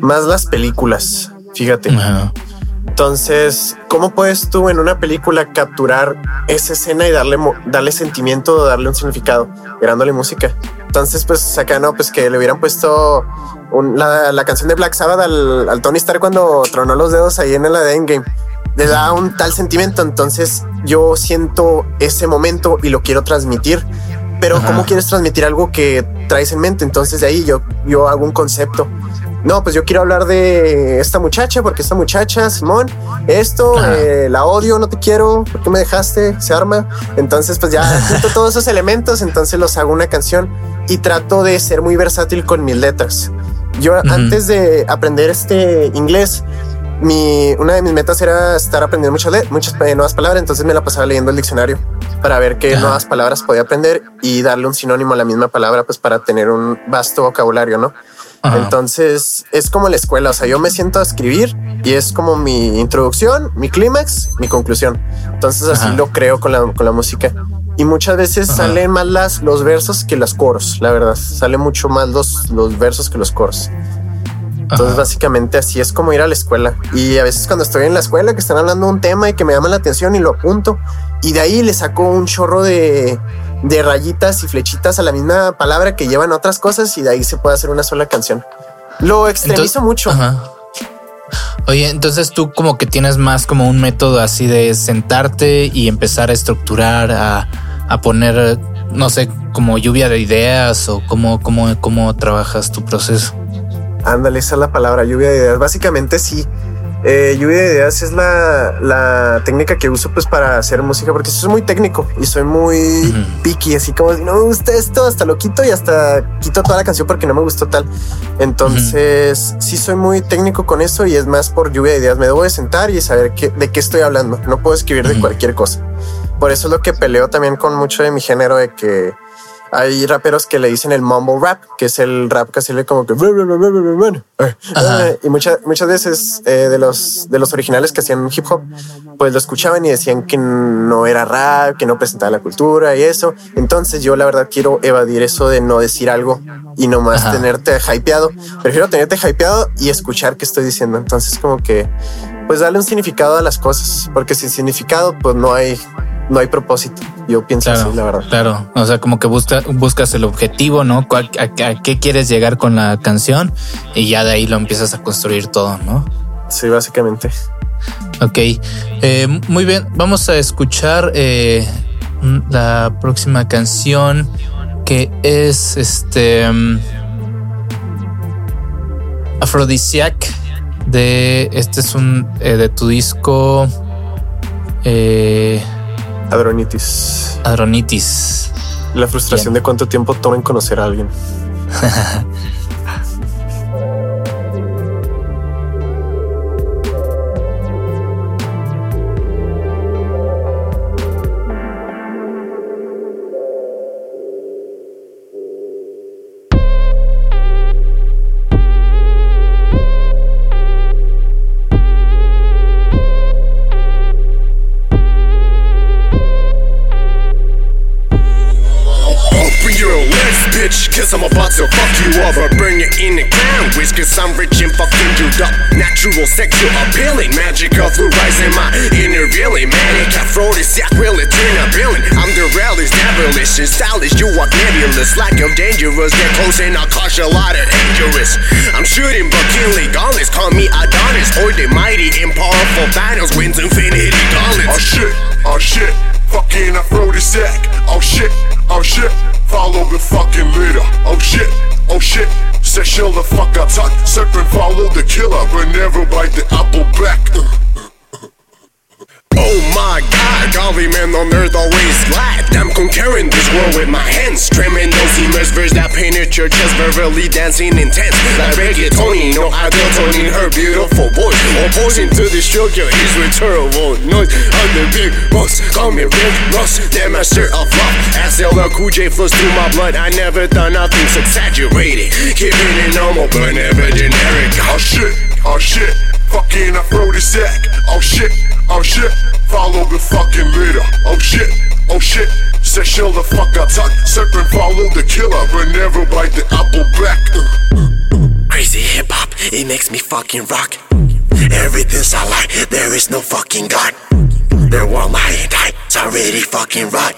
más las películas. Fíjate. Entonces, ¿cómo puedes tú en una película capturar esa escena y darle, darle sentimiento, darle un significado, agregándole música? Entonces, pues acá no, pues que le hubieran puesto un- la, la canción de Black Sabbath al, al Tony Stark cuando tronó los dedos ahí en la de Endgame. Le da un tal sentimiento. Entonces, yo siento ese momento y lo quiero transmitir. Pero, Ajá. ¿cómo quieres transmitir algo que traes en mente? Entonces, de ahí yo, yo hago un concepto no, pues yo quiero hablar de esta muchacha, porque esta muchacha, Simón, esto, Ajá. eh, la odio, no te quiero, ¿por qué me dejaste? Se arma. Entonces, pues ya junto todos esos elementos, entonces los hago una canción y trato de ser muy versátil con mis letras. Yo antes de aprender este inglés, mi, una de mis metas era estar aprendiendo muchas, muchas eh, nuevas palabras, entonces me la pasaba leyendo el diccionario para ver qué nuevas palabras podía aprender y darle un sinónimo a la misma palabra, pues para tener un vasto vocabulario, ¿no? Ajá. Entonces es como la escuela, o sea, yo me siento a escribir y es como mi introducción, mi clímax, mi conclusión. Entonces así Ajá. lo creo con la, con la música. Y muchas veces Ajá. salen más las, los versos que los coros, la verdad. Sale mucho más los, los versos que los coros. Entonces, Ajá. básicamente así es como ir a la escuela. Y a veces cuando estoy en la escuela que están hablando de un tema y que me llama la atención y lo apunto. Y de ahí le saco un chorro de, de rayitas y flechitas a la misma palabra que llevan otras cosas y de ahí se puede hacer una sola canción. Lo extremizo Entonces- mucho. Ajá. Oye, entonces tú como que tienes más como un método así de sentarte y empezar a estructurar, a, a poner, no sé, como lluvia de ideas o cómo, cómo, cómo trabajas tu proceso. Ándale, esa es la palabra, lluvia de ideas. Básicamente sí. Eh, lluvia de ideas es la, la técnica que uso pues para hacer música porque soy muy técnico y soy muy Ujú. picky, así como si no me gusta esto, hasta lo quito y hasta quito toda la canción porque no me gustó tal. Entonces sí soy muy técnico con eso y es más por lluvia de ideas. Me debo de sentar y saber qué, de qué estoy hablando. No puedo escribir de cualquier cosa. Por eso es lo que peleo también con mucho de mi género de que hay raperos que le dicen el mumble rap, que es el rap casi le como que Ajá. y muchas muchas veces eh, de los de los originales que hacían hip hop, pues lo escuchaban y decían que no era rap, que no presentaba la cultura y eso. Entonces yo la verdad quiero evadir eso de no decir algo y nomás Ajá. tenerte hypeado. Prefiero tenerte hypeado y escuchar qué estoy diciendo. Entonces como que pues darle un significado a las cosas, porque sin significado pues no hay no hay propósito. Yo pienso Claro, así, la verdad. claro. O sea, como que busca, buscas el objetivo, ¿no? ¿Cuál- a, a qué quieres llegar con la canción? Y ya de ahí lo empiezas a construir todo, ¿no? Sí, básicamente. Ok, Eh, muy bien. Vamos a escuchar eh, la próxima canción que es este mm, Aphrodisiac de este es un eh, de tu disco eh, Adronitis. Adronitis. La frustración de cuánto tiempo toma en conocer a alguien. I'm about to fuck you up burn you in the ground. Wish cause I'm rich and fucking you up. Natural sexual appealing, magic of fluorizing my inner villain. Manic aphrodisiac, will it turn a villain? I'm the realest, devilish and stylish. You are nebulous, like you're dangerous. Get close and I'll cause a lot of dangerous. I'm shooting but killing gauntlets. Call me Adonis or the mighty and powerful battles wins infinity Oh shit, oh shit, fucking aphrodisiac. Oh shit, oh shit, follow the fucking leader. Oh shit, oh shit, say chill the fuck up, talk, serpent follow the killer, but never bite the apple back. Uh. Oh my god, Golly man on earth always glad. I'm conquering this world with my hands Trimming those verse that painted your chest Verbally dancing intense. Like reggaetoning, no idol toning her beautiful voice. Opposing to the sugar is terrible noise. I'm the big boss, call me Rick Ross The master of love As LL Cool J flows through my blood I never thought nothing's exaggerated. Keeping it normal but never generic. Oh shit, oh shit, fucking aphrodisiac. Oh shit, oh shit, follow the fucking leader. Oh shit, oh shit, say chill the fuck up, talk, serpent follow the killer, but never bite the apple back. Crazy hip hop, it makes me fucking rock. Everything's a lie, there is no fucking God. There won't lie and die, it's already fucking right.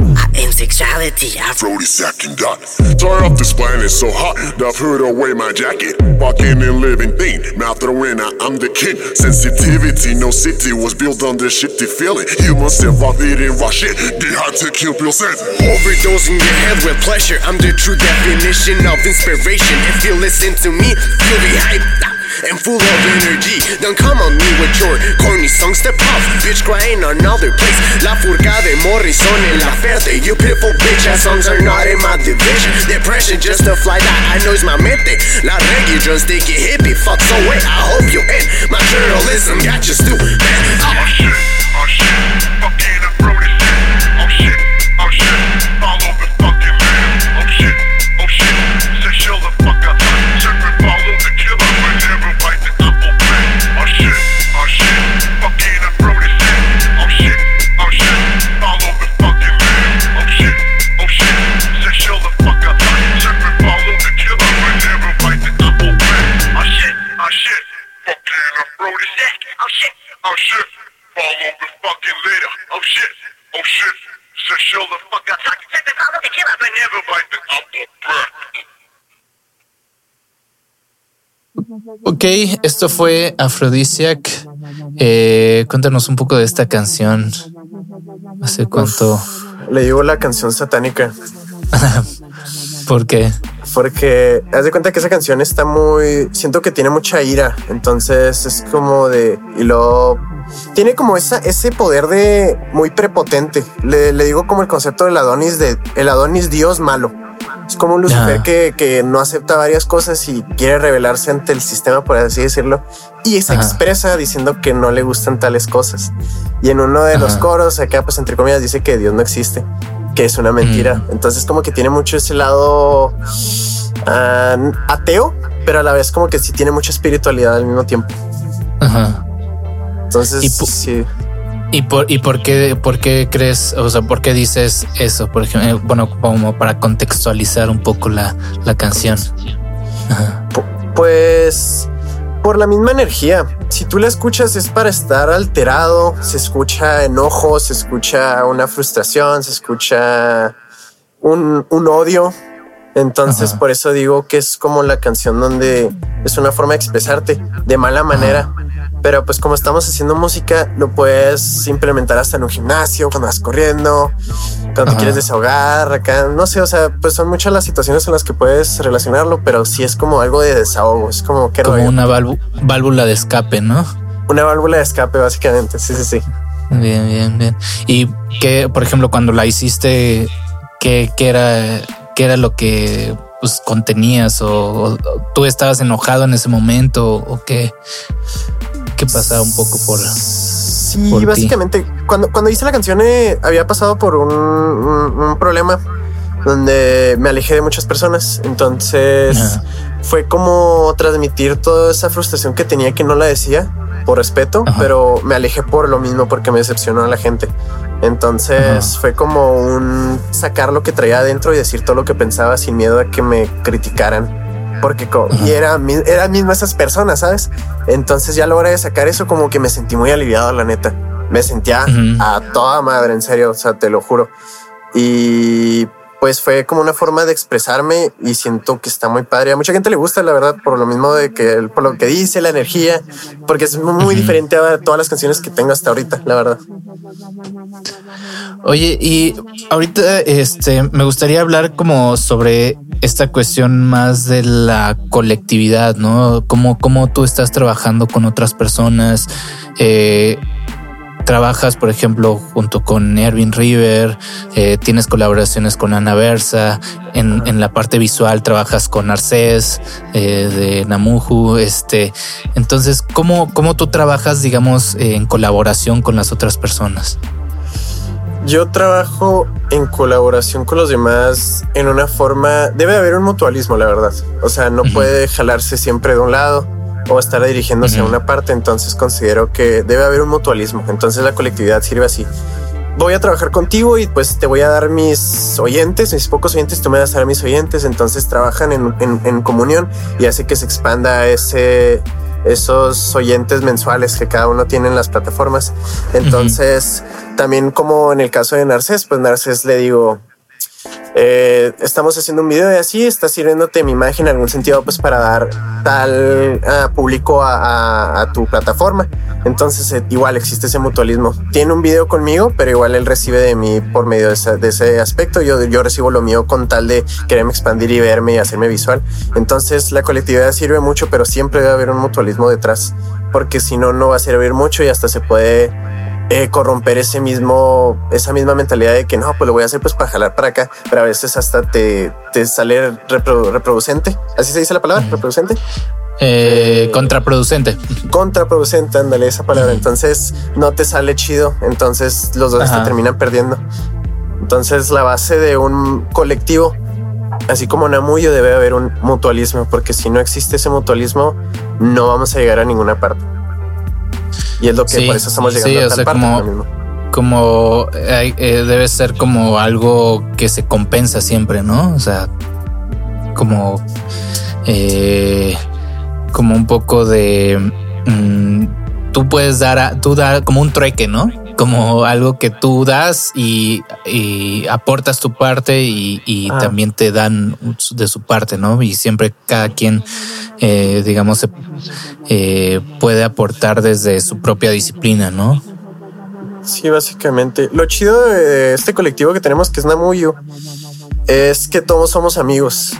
Ah, I am sexuality. Aphrodisiac and done. Turn off this planet so hot that I've put away my jacket. Walking and living thing, mouth throwing out, I'm the king. Sensitivity, no city was built on this shitty feeling. Human self off eating raw shit, get hard to kill Bill sense. Overdosing your head with pleasure. I'm the true definition of inspiration. If you listen to me, you'll be hyped up and full of energy. Don't come on me with your corny songs. Step off, bitch, crying another place. La furca de Morrison en la ferte. You pitiful bitch, ass songs are not in my division. Depression just a fly that I know is my mente. La reggae just sticky hippie. Fuck, so wait, I hope you end. My journalism got you stupid. Oh Ok, esto fue Aphrodisiac. Eh, cuéntanos un poco de esta canción. ¿Hace cuánto? Le digo la canción satánica. ¿Por qué? Porque haz de cuenta que esa canción está muy. Siento que tiene mucha ira. Entonces es como de. Y lo. Tiene como esa, ese poder de muy prepotente. Le, le digo como el concepto del Adonis de el Adonis Dios malo. Es como un Lucifer Ah. que, que no acepta varias cosas y quiere rebelarse ante el sistema, por así decirlo. Y se Ajá. expresa diciendo que no le gustan tales cosas. Y en uno de los Ajá. coros, acá, pues entre comillas, dice que Dios no existe, que es una mentira. Mm. Entonces, como que tiene mucho ese lado ah, ateo, pero a la vez como que sí tiene mucha espiritualidad al mismo tiempo. Ajá. Entonces, sí. ¿Y por, y por qué, por qué crees, o sea, por qué dices eso? Por ejemplo, eh, bueno, como para contextualizar un poco la, la canción. Pues por la misma energía. Si tú la escuchas es para estar alterado, se escucha enojo, se escucha una frustración, se escucha un, un odio. Entonces Ajá. por eso digo que es como la canción donde es una forma de expresarte de mala manera. Pero pues como estamos haciendo música, lo puedes implementar hasta en un gimnasio, cuando vas corriendo, cuando te quieres desahogar, acá, no sé, o sea, pues son muchas las situaciones en las que puedes relacionarlo, pero sí es como algo de desahogo, es como que Como una válvu- válvula de escape, ¿no? una válvula de escape, básicamente. Sí, sí, sí. Bien, bien, bien. Y que, por ejemplo, cuando la hiciste, ¿qué, qué era, qué era lo que pues, contenías? O, o tú estabas enojado en ese momento? ¿O qué, qué pasaba un poco por... Sí, por ti. básicamente, cuando, cuando hice la canción eh, había pasado por un, un- un problema donde me alejé de muchas personas. Entonces fue como transmitir toda esa frustración que tenía que no la decía por respeto, Ajá. pero me alejé por lo mismo porque me decepcionó a la gente. Entonces Ajá. fue como un sacar lo que traía adentro y decir todo lo que pensaba sin miedo a que me criticaran. Porque y era, eran mismas esas personas, ¿sabes? Entonces ya a la hora de sacar eso como que me sentí muy aliviado, la neta. Me sentía a toda madre, en serio, o sea, te lo juro. Y pues fue como una forma de expresarme y siento que está muy padre. A mucha gente le gusta, la verdad, por lo mismo de que, por lo que dice, la energía, porque es muy, muy diferente a todas las canciones que tengo hasta ahorita, la verdad. Oye, y ahorita este me gustaría hablar como sobre esta cuestión más de la colectividad, ¿no? Cómo, cómo tú estás trabajando con otras personas. eh, trabajas, por ejemplo, junto con Erwin River, eh, tienes colaboraciones con Ana Versa, en, en la parte visual trabajas con Arcés eh, de Namuju. Este, entonces, ¿cómo, cómo tú trabajas, digamos, en colaboración con las otras personas? Yo trabajo en colaboración con los demás en una forma, debe haber un mutualismo, la verdad. O sea, no puede jalarse siempre de un lado o estar dirigiéndose a una parte. Entonces considero que debe haber un mutualismo. Entonces la colectividad sirve así. Voy a trabajar contigo y pues te voy a dar mis oyentes, mis pocos oyentes, tú me vas a dar mis oyentes. Entonces trabajan en, en- en comunión y hace que se expanda ese, esos oyentes mensuales que cada uno tiene en las plataformas. Entonces, también como en el caso de Narcés, pues Narcés le digo, eh, estamos haciendo un video y así está sirviéndote mi imagen en algún sentido, pues para dar tal ah, público a, a- a tu plataforma. Entonces, eh, igual existe ese mutualismo. Tiene un video conmigo, pero igual él recibe de mí por medio de, esa- de ese aspecto. Yo, yo recibo lo mío con tal de quererme expandir y verme y hacerme visual. Entonces, la colectividad sirve mucho, pero siempre debe haber un mutualismo detrás, porque si no, no va a servir mucho y hasta se puede eh, corromper ese mismo, esa misma mentalidad de que no, pues lo voy a hacer pues para jalar para acá, pero a veces hasta te, te sale reprodu- reproducente. Así se dice la palabra, reproducente. Eh, contraproducente. Contraproducente, ándale esa palabra. Entonces no te sale chido. Entonces los dos Ajá. te terminan perdiendo. Entonces la base de un colectivo, así como Namuyo, debe haber un mutualismo, porque si no existe ese mutualismo, no vamos a llegar a ninguna parte. Y es lo que Sí, por eso estamos sí, llegando o a tal sea, parte. como- mismo. Como eh, eh, debe ser como algo que se compensa siempre, ¿no? O sea, como eh, como un poco de mm, tú puedes dar a, tú dar como un trueque, ¿no? Como algo que tú das y, y aportas tu parte y, y Ah. también te dan de su parte, ¿no? Y siempre cada quien, eh, digamos, se- eh, puede aportar desde su propia disciplina, ¿no? Sí, básicamente. Lo chido de este colectivo que tenemos, que es Namuyo, es que todos somos amigos.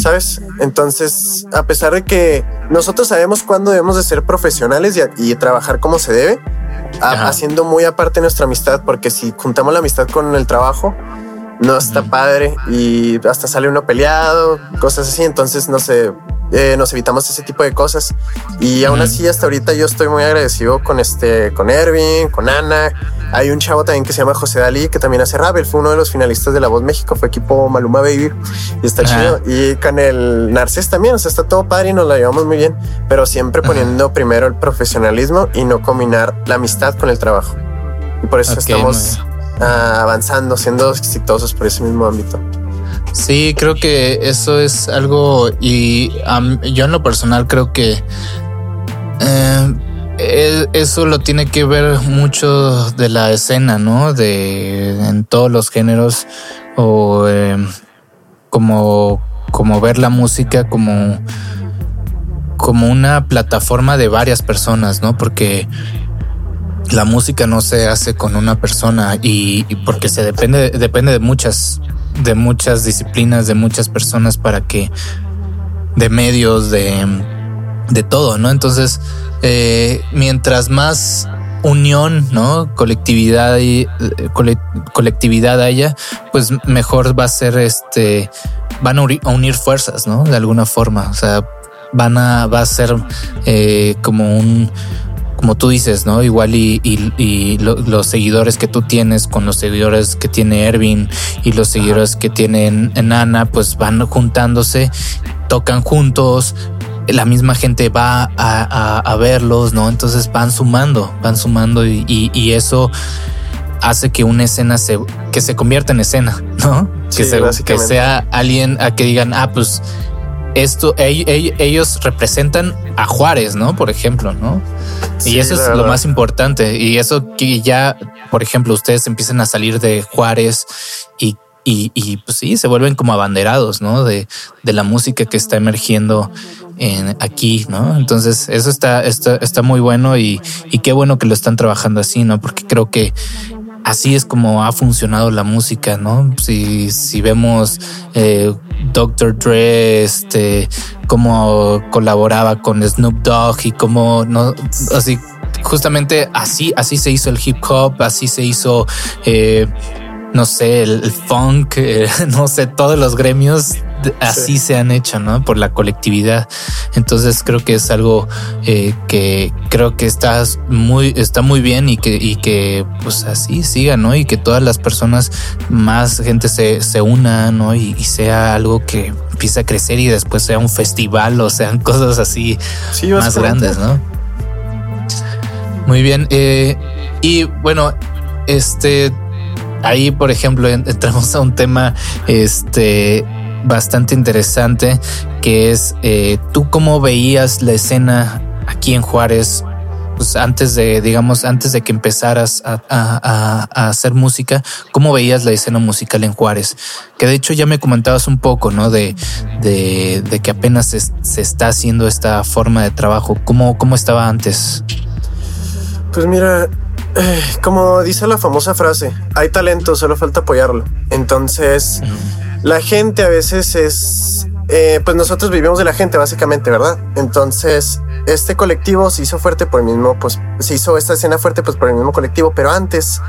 ¿Sabes? Entonces, a pesar de que nosotros sabemos cuándo debemos de ser profesionales y, y trabajar como se debe, a- haciendo muy aparte nuestra amistad, porque si juntamos la amistad con el trabajo, no está padre y hasta sale uno peleado, cosas así. Entonces, no sé, eh, nos evitamos ese tipo de cosas. Y aún así, hasta ahorita yo estoy muy agradecido con este, con Ervin, con Ana. Hay un chavo también que se llama José Dalí, que también hace rap. Él fue uno de los finalistas de La Voz México, fue equipo Maluma Baby y está Ajá. chido. Y con el Narcés también, o sea, está todo padre y nos la llevamos muy bien, pero siempre poniendo primero el profesionalismo y no combinar la amistad con el trabajo. Y por eso Ok, estamos ah, avanzando, siendo exitosos por ese mismo ámbito. Sí, creo que eso es algo y yo en lo personal creo que eh, e- eso lo tiene que ver mucho de la escena, ¿no? De en todos los géneros o eh, como como ver la música como como una plataforma de varias personas, ¿no? Porque la música no se hace con una persona y, y porque se depende depende de muchas de muchas disciplinas, de muchas personas para que de medios, de, de todo, ¿no? Entonces, eh, mientras más unión, ¿no? Colectividad y eh, cole- colectividad haya, pues mejor va a ser este, van a uri- a unir fuerzas, ¿no? De alguna forma, o sea, van a, va a ser eh, como un, como tú dices, ¿no? Igual y, y- y lo- los seguidores que tú tienes con los seguidores que tiene Ervin y los seguidores que tienen Nana, pues van juntándose, tocan juntos, la misma gente va a, a- a verlos, ¿no? Entonces van sumando, van sumando y, eso hace que una escena se, que se convierta en escena, ¿no? Sí, que, se- que sea alguien a que digan, ah, pues esto, ell- ell- ellos representan a Juárez, ¿no? Por ejemplo, ¿no? Sí, y eso es lo más importante. Y eso que ya, por ejemplo, ustedes empiezan a salir de Juárez y, y, y, pues sí, se vuelven como abanderados, ¿no? De, de la música que está emergiendo en aquí, ¿no? Entonces, eso está, está, está muy bueno y, y qué bueno que lo están trabajando así, ¿no? Porque creo que así es como ha funcionado la música, ¿no? Si, si vemos eh, Dr. Dre, este, cómo colaboraba con Snoop Dogg y cómo no, así, justamente así, así se hizo el hip hop, así se hizo, eh, no sé, el, funk, eh, no sé, todos los gremios así se han hecho, ¿no? Por la colectividad. Entonces creo que es algo eh, que creo que está muy, está muy bien y que, y que pues así siga, ¿no? Y que todas las personas, más gente se, se una, ¿no? Y, y sea algo que empiece a crecer y después sea un festival o sean cosas así Sí, más grandes, ¿no? Muy bien. eh, y bueno, este ahí, por ejemplo, en- entramos a un tema este bastante interesante que es eh, tú cómo veías la escena aquí en Juárez pues antes de, digamos, antes de que empezaras a, a- a- hacer música, ¿cómo veías la escena musical en Juárez? Que de hecho ya me comentabas un poco, ¿no? De, de, de que apenas se, se está haciendo esta forma de trabajo. ¿Cómo, cómo estaba antes? Pues mira, eh, como dice la famosa frase, hay talento, solo falta apoyarlo. Entonces, la gente a veces es, eh, pues nosotros vivimos de la gente básicamente, ¿verdad? Entonces, este colectivo se hizo fuerte por el mismo, pues se hizo esta escena fuerte pues por el mismo colectivo, pero antes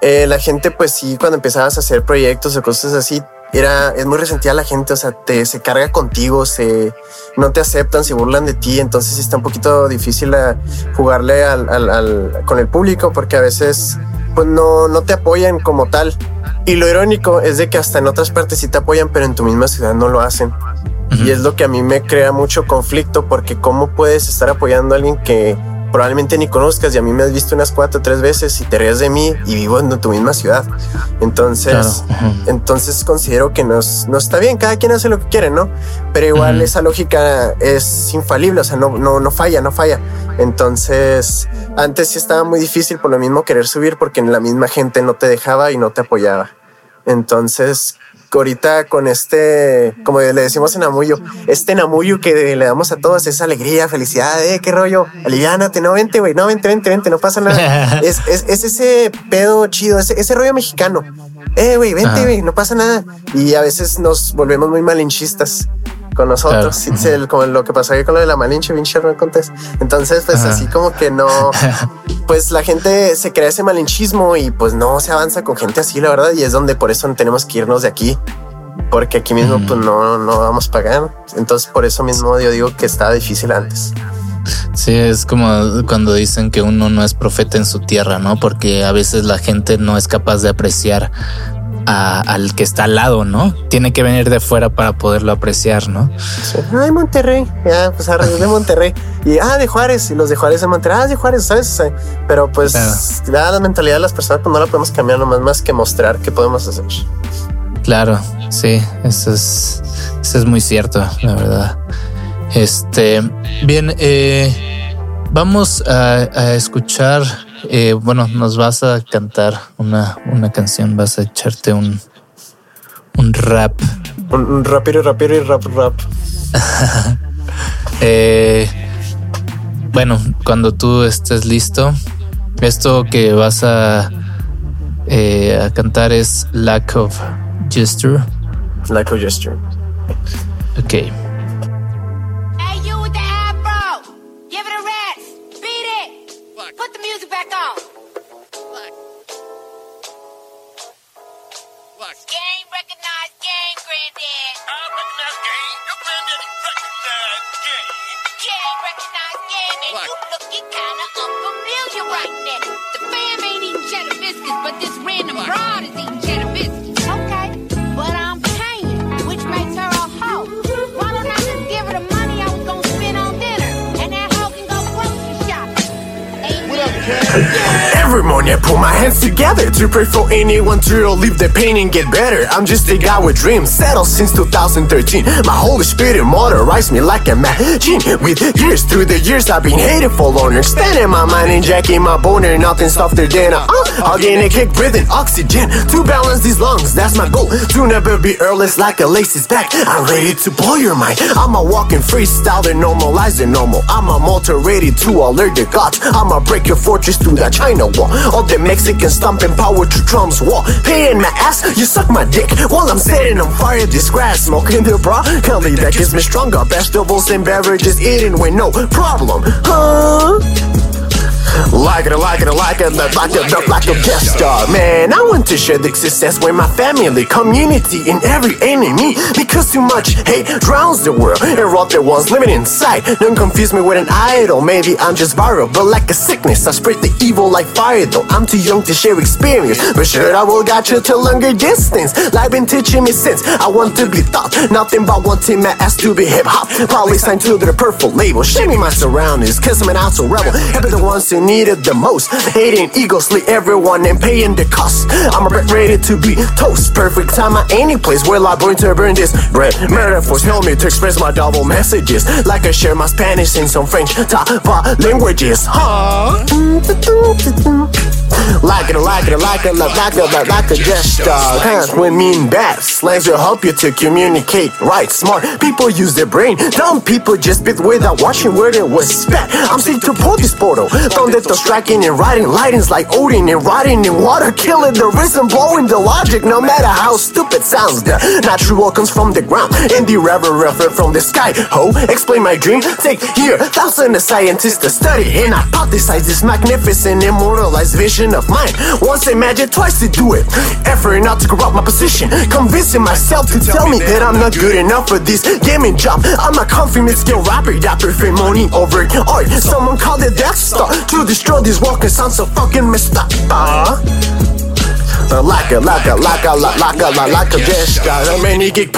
eh, la gente pues sí, cuando empezabas a hacer proyectos o cosas así, era, es muy resentida la gente, o sea, te, se carga contigo, se, no te aceptan, se burlan de ti, entonces está un poquito difícil a jugarle al, al- al- con el público porque a veces pues no, no te apoyan como tal. Y lo irónico es de que hasta en otras partes sí te apoyan, pero en tu misma ciudad no lo hacen. Y es lo que a mí me crea mucho conflicto porque cómo puedes estar apoyando a alguien que probablemente ni conozcas y a mí me has visto unas cuatro o tres veces y te ríes de mí y vivo en tu misma ciudad. Entonces, Claro, entonces considero que no, es- no está bien, cada quien hace lo que quiere, ¿no? Pero igual esa lógica es infalible, o sea, no, no, no falla, no falla. Entonces, antes sí estaba muy difícil por lo mismo querer subir porque la misma gente no te dejaba y no te apoyaba. Entonces, ahorita con este, como le decimos en Amuyo, este Namuyo que le damos a todos esa alegría, felicidad, eh, qué rollo, aliviánate, no vente, güey, no vente, vente, vente, no pasa nada. es, es, es ese pedo chido, ese, ese rollo mexicano. Eh, güey, vente, güey, no pasa nada. Y a veces nos volvemos muy malinchistas con nosotros, Claro. Sí, el- como lo que pasó ahí con lo de la malinche, pinche no contés. Entonces, pues Ajá. así como que no, pues la gente se crea ese malinchismo y pues no se avanza con gente así, la verdad, y es donde por eso tenemos que irnos de aquí, porque aquí mismo pues no, no vamos a pagar. Entonces, por eso mismo yo digo que estaba difícil antes. Sí, es como cuando dicen que uno no es profeta en su tierra, ¿no? Porque a veces la gente no es capaz de apreciar a- al que está al lado, ¿no? Tiene que venir de fuera para poderlo apreciar, ¿no? Sí. Ay, Monterrey, ya, pues arre, de Monterrey. Y ah, de Juárez, y los de Juárez de Monterrey, ah, de Juárez, ¿sabes? O sea, pero pues Claro. la mentalidad de las personas pues no la podemos cambiar nomás más que mostrar qué podemos hacer. Claro, sí, eso es, eso es muy cierto, la verdad. Este, bien, eh, vamos a, a escuchar, eh, bueno, nos vas a cantar una, una canción, vas a echarte un, un rap. Un, un rapero, rapero y rap, rap. Eh, bueno, cuando tú estés listo, esto que vas a, eh, a cantar es Lack of Gesture. Like a gesture. Ok. Gang, granddad. Gang recognized gang, and you looking kinda unfamiliar right now. The fam ain't eating cheddar biscuits, but this random broad is eating cheddar Every morning I put my hands together to pray for anyone to relieve the pain and get better. I'm just a guy with dreams, settled since 2013. My Holy Spirit motorized me like a machine. With years through the years, I've been hated for loner. Standing my mind and jacking my boner, nothing softer than a uh, a kick, breathing oxygen to balance these lungs. That's my goal to never be earless like a lace's back. I'm ready to blow your mind. I'm a walking freestyle and normalize the normal. I'm a motor ready to alert the gods. I'ma break your fortress through that China wall. All the Mexicans stomping power to Trump's wall. Paying my ass, you suck my dick while I'm setting on fire this grass. Smoking the bra, Kelly that gets me stronger. Vegetables and beverages eating with no problem. Huh? Like it, like it, like it, like it, like a guest star. Man, I want to share the success with my family, community, and every enemy. Because too much hate drowns the world and rot the ones living inside. Don't confuse me with an idol. Maybe I'm just viral, but like a sickness, I spread the evil like fire. Though I'm too young to share experience, but sure I will got you to longer distance. Life been teaching me since I want to be thought, nothing but wanting my ass to be hip hop. Probably signed to the purple label. Shaming my surroundings, cause I'm an outside rebel. Happy the ones who needed the most. Hating egosly everyone and paying the cost. I'm ready to be toast. Perfect time at any place where I burn to burn this bread. Metaphors help me to express my double messages. Like I share my Spanish and some French Tava languages. Huh? Like it, like it, like it, like it, like it, like, like a gesture. Hands when mean bad. Slangs will help you to communicate right. Smart people use their brain. Dumb people just spit without watching where it was spat. I'm sick to pull this portal. Don't let the striking and writing. Lightings like Odin and rotting in water. Killing the rhythm, blowing the logic. No matter how stupid sounds, the natural comes from the ground. And the reverend from the sky. Ho, explain my dream. Take here, thousand of scientists to study and hypothesize this magnificent, immortalized vision of mine. Once imagine, twice to do it. Effort not to corrupt my position. Convincing myself to tell me that I'm not good enough for this gaming job. I'm a confident skill rapper, that prefer money over art. Someone called it Death Star destroy this walking sound so fucking messed up. Uh. Uh, like a, like a, like a, like like a, many geek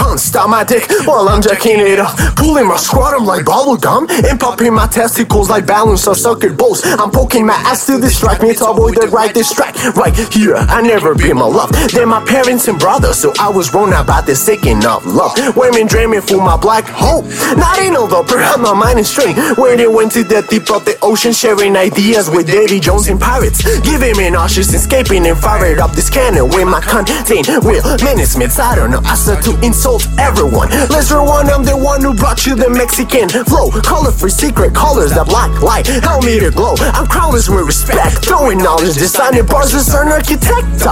my dick while I'm jacking it up. Pulling my scrotum like bubble gum and popping my testicles like balance of sucker balls. I'm poking my ass to distract me to avoid the right distract. Right here, I never be my love. They're my parents and brothers, so I was wrong about this seeking of love. Women dreaming for my black hole. Not in all though, perhaps my mind is straight. Where they went to the deep of the ocean, sharing ideas with Davy Jones and pirates. Giving me nauseous, escaping and fired up this cannon with my contain real minutes I don't know, I start to insult everyone. Let's rewind, I'm the one who brought you the Mexican flow. Color for secret colors, that black light, help me to glow. I'm crowdless with respect, throwing knowledge, designing bars as an architect.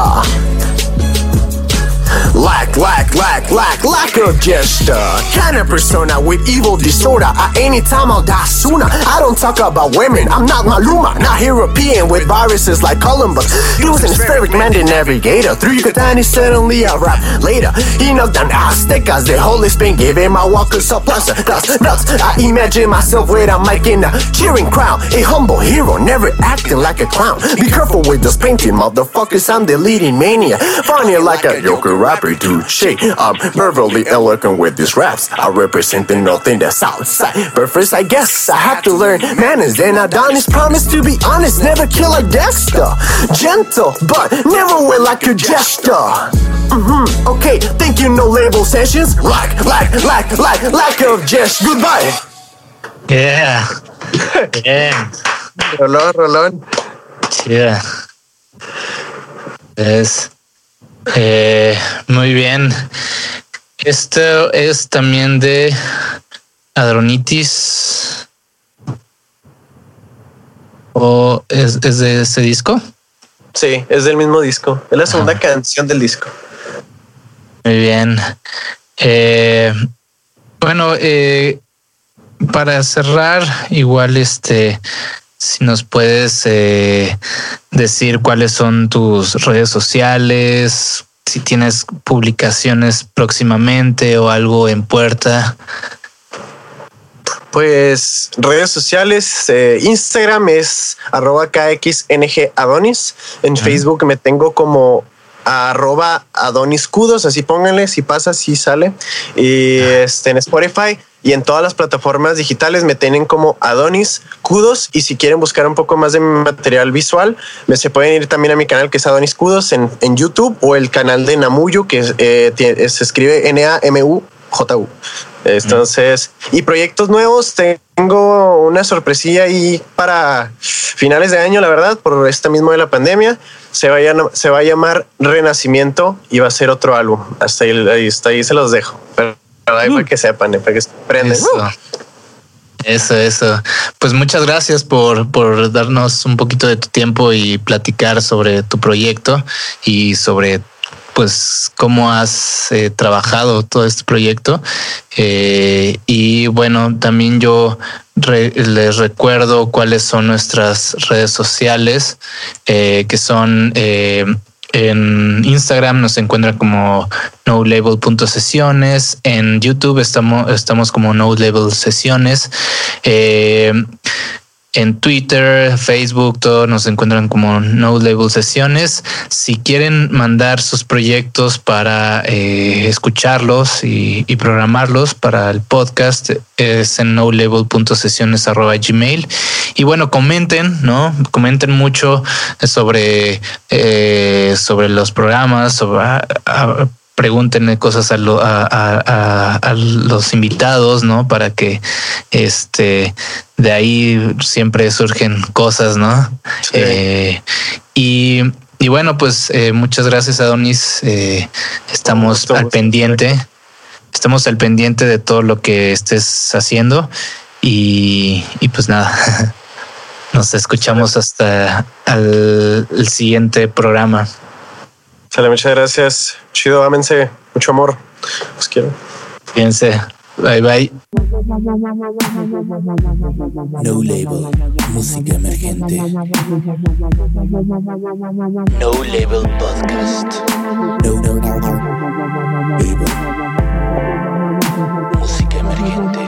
Lack, lack, lack, lack, lack of gesture. Kind of persona with evil disorder. At any time I'll die sooner. I don't talk about women. I'm not Maluma, not European with viruses like Columbus. He was an spheric Mandan navigator. Through Yucatan, suddenly rap later. He knocked down Aztecas, the Holy Spain, giving my walkers a nuts. I imagine myself with a mic in a cheering crowd. A humble hero, never acting like a clown. Be careful with this painting, motherfuckers. I'm the leading mania. Funny like a yoker rapper, dude. Shit, I'm verbally eloquent with these raps. I represent the north in the south side. But first, I guess I have to learn manners. Then Adonis promised to be honest, never kill a Dexter. Gentle, but never will like a gesture. Mm-hmm. Okay, thank you, no label sessions. Lack, lack, lack, lack, lack of gesture. Goodbye. Yeah. Bien. Rolón, rolón. Chida. Es eh, muy bien. Esto es también de Adronitis. ¿O es, es de este disco? Sí, es del mismo disco. Es la segunda canción del disco. Muy bien. Eh, bueno, eh, para cerrar, igual este, si nos puedes eh, decir cuáles son tus redes sociales, si tienes publicaciones próximamente o algo en puerta. Pues redes sociales, eh, Instagram es arroba KXNG Adonis. En Facebook me tengo como arroba Adonis Kudos, así pónganle, si pasa, si sale. Y este, en Spotify y en todas las plataformas digitales me tienen como Adonis Kudos. Y si quieren buscar un poco más de material visual, me se pueden ir también a mi canal que es Adonis Kudos en, en YouTube o el canal de Namuyu que eh, se escribe N-A-M-U-J-U. Entonces, y proyectos nuevos, tengo una sorpresilla ahí para finales de año, la verdad, por esta mismo de la pandemia. Se va a, llam- se va a llamar Renacimiento y va a ser otro álbum. Hasta ahí, hasta ahí se los dejo. Ahí para que sepan, eh, para que se prenden. Eso. Eso, eso. Pues muchas gracias por, por darnos un poquito de tu tiempo y platicar sobre tu proyecto y sobre pues cómo has eh, trabajado todo este proyecto. Eh, y bueno, también yo re- les recuerdo cuáles son nuestras redes sociales, eh, que son eh, en Instagram nos encuentran como no label.sesiones. En YouTube estamos, estamos como no label sesiones. Eh, en Twitter, Facebook, todos nos encuentran como No Label Sesiones. Si quieren mandar sus proyectos para eh, escucharlos y, programarlos para el podcast, es en nolabel.sesiones.gmail. Y bueno, comenten, ¿no? Comenten mucho sobre, eh, sobre los programas, sobre, a- a- pregúntenle cosas a, lo- a- a- a- a los invitados, ¿no? Para que este de ahí siempre surgen cosas, ¿no? Sí. Eh, y, y bueno, pues eh, muchas gracias, Adonis. Eh, estamos gusto, al pendiente. Estamos al pendiente de todo lo que estés haciendo. Y, y pues nada, nos escuchamos hasta el siguiente programa. Sale, muchas gracias. Chido, ámense. Mucho amor. Los quiero. Fíjense. Bye bye. No Label, música emergente. No Label Podcast. No, no, no, no. Label. Música emergente.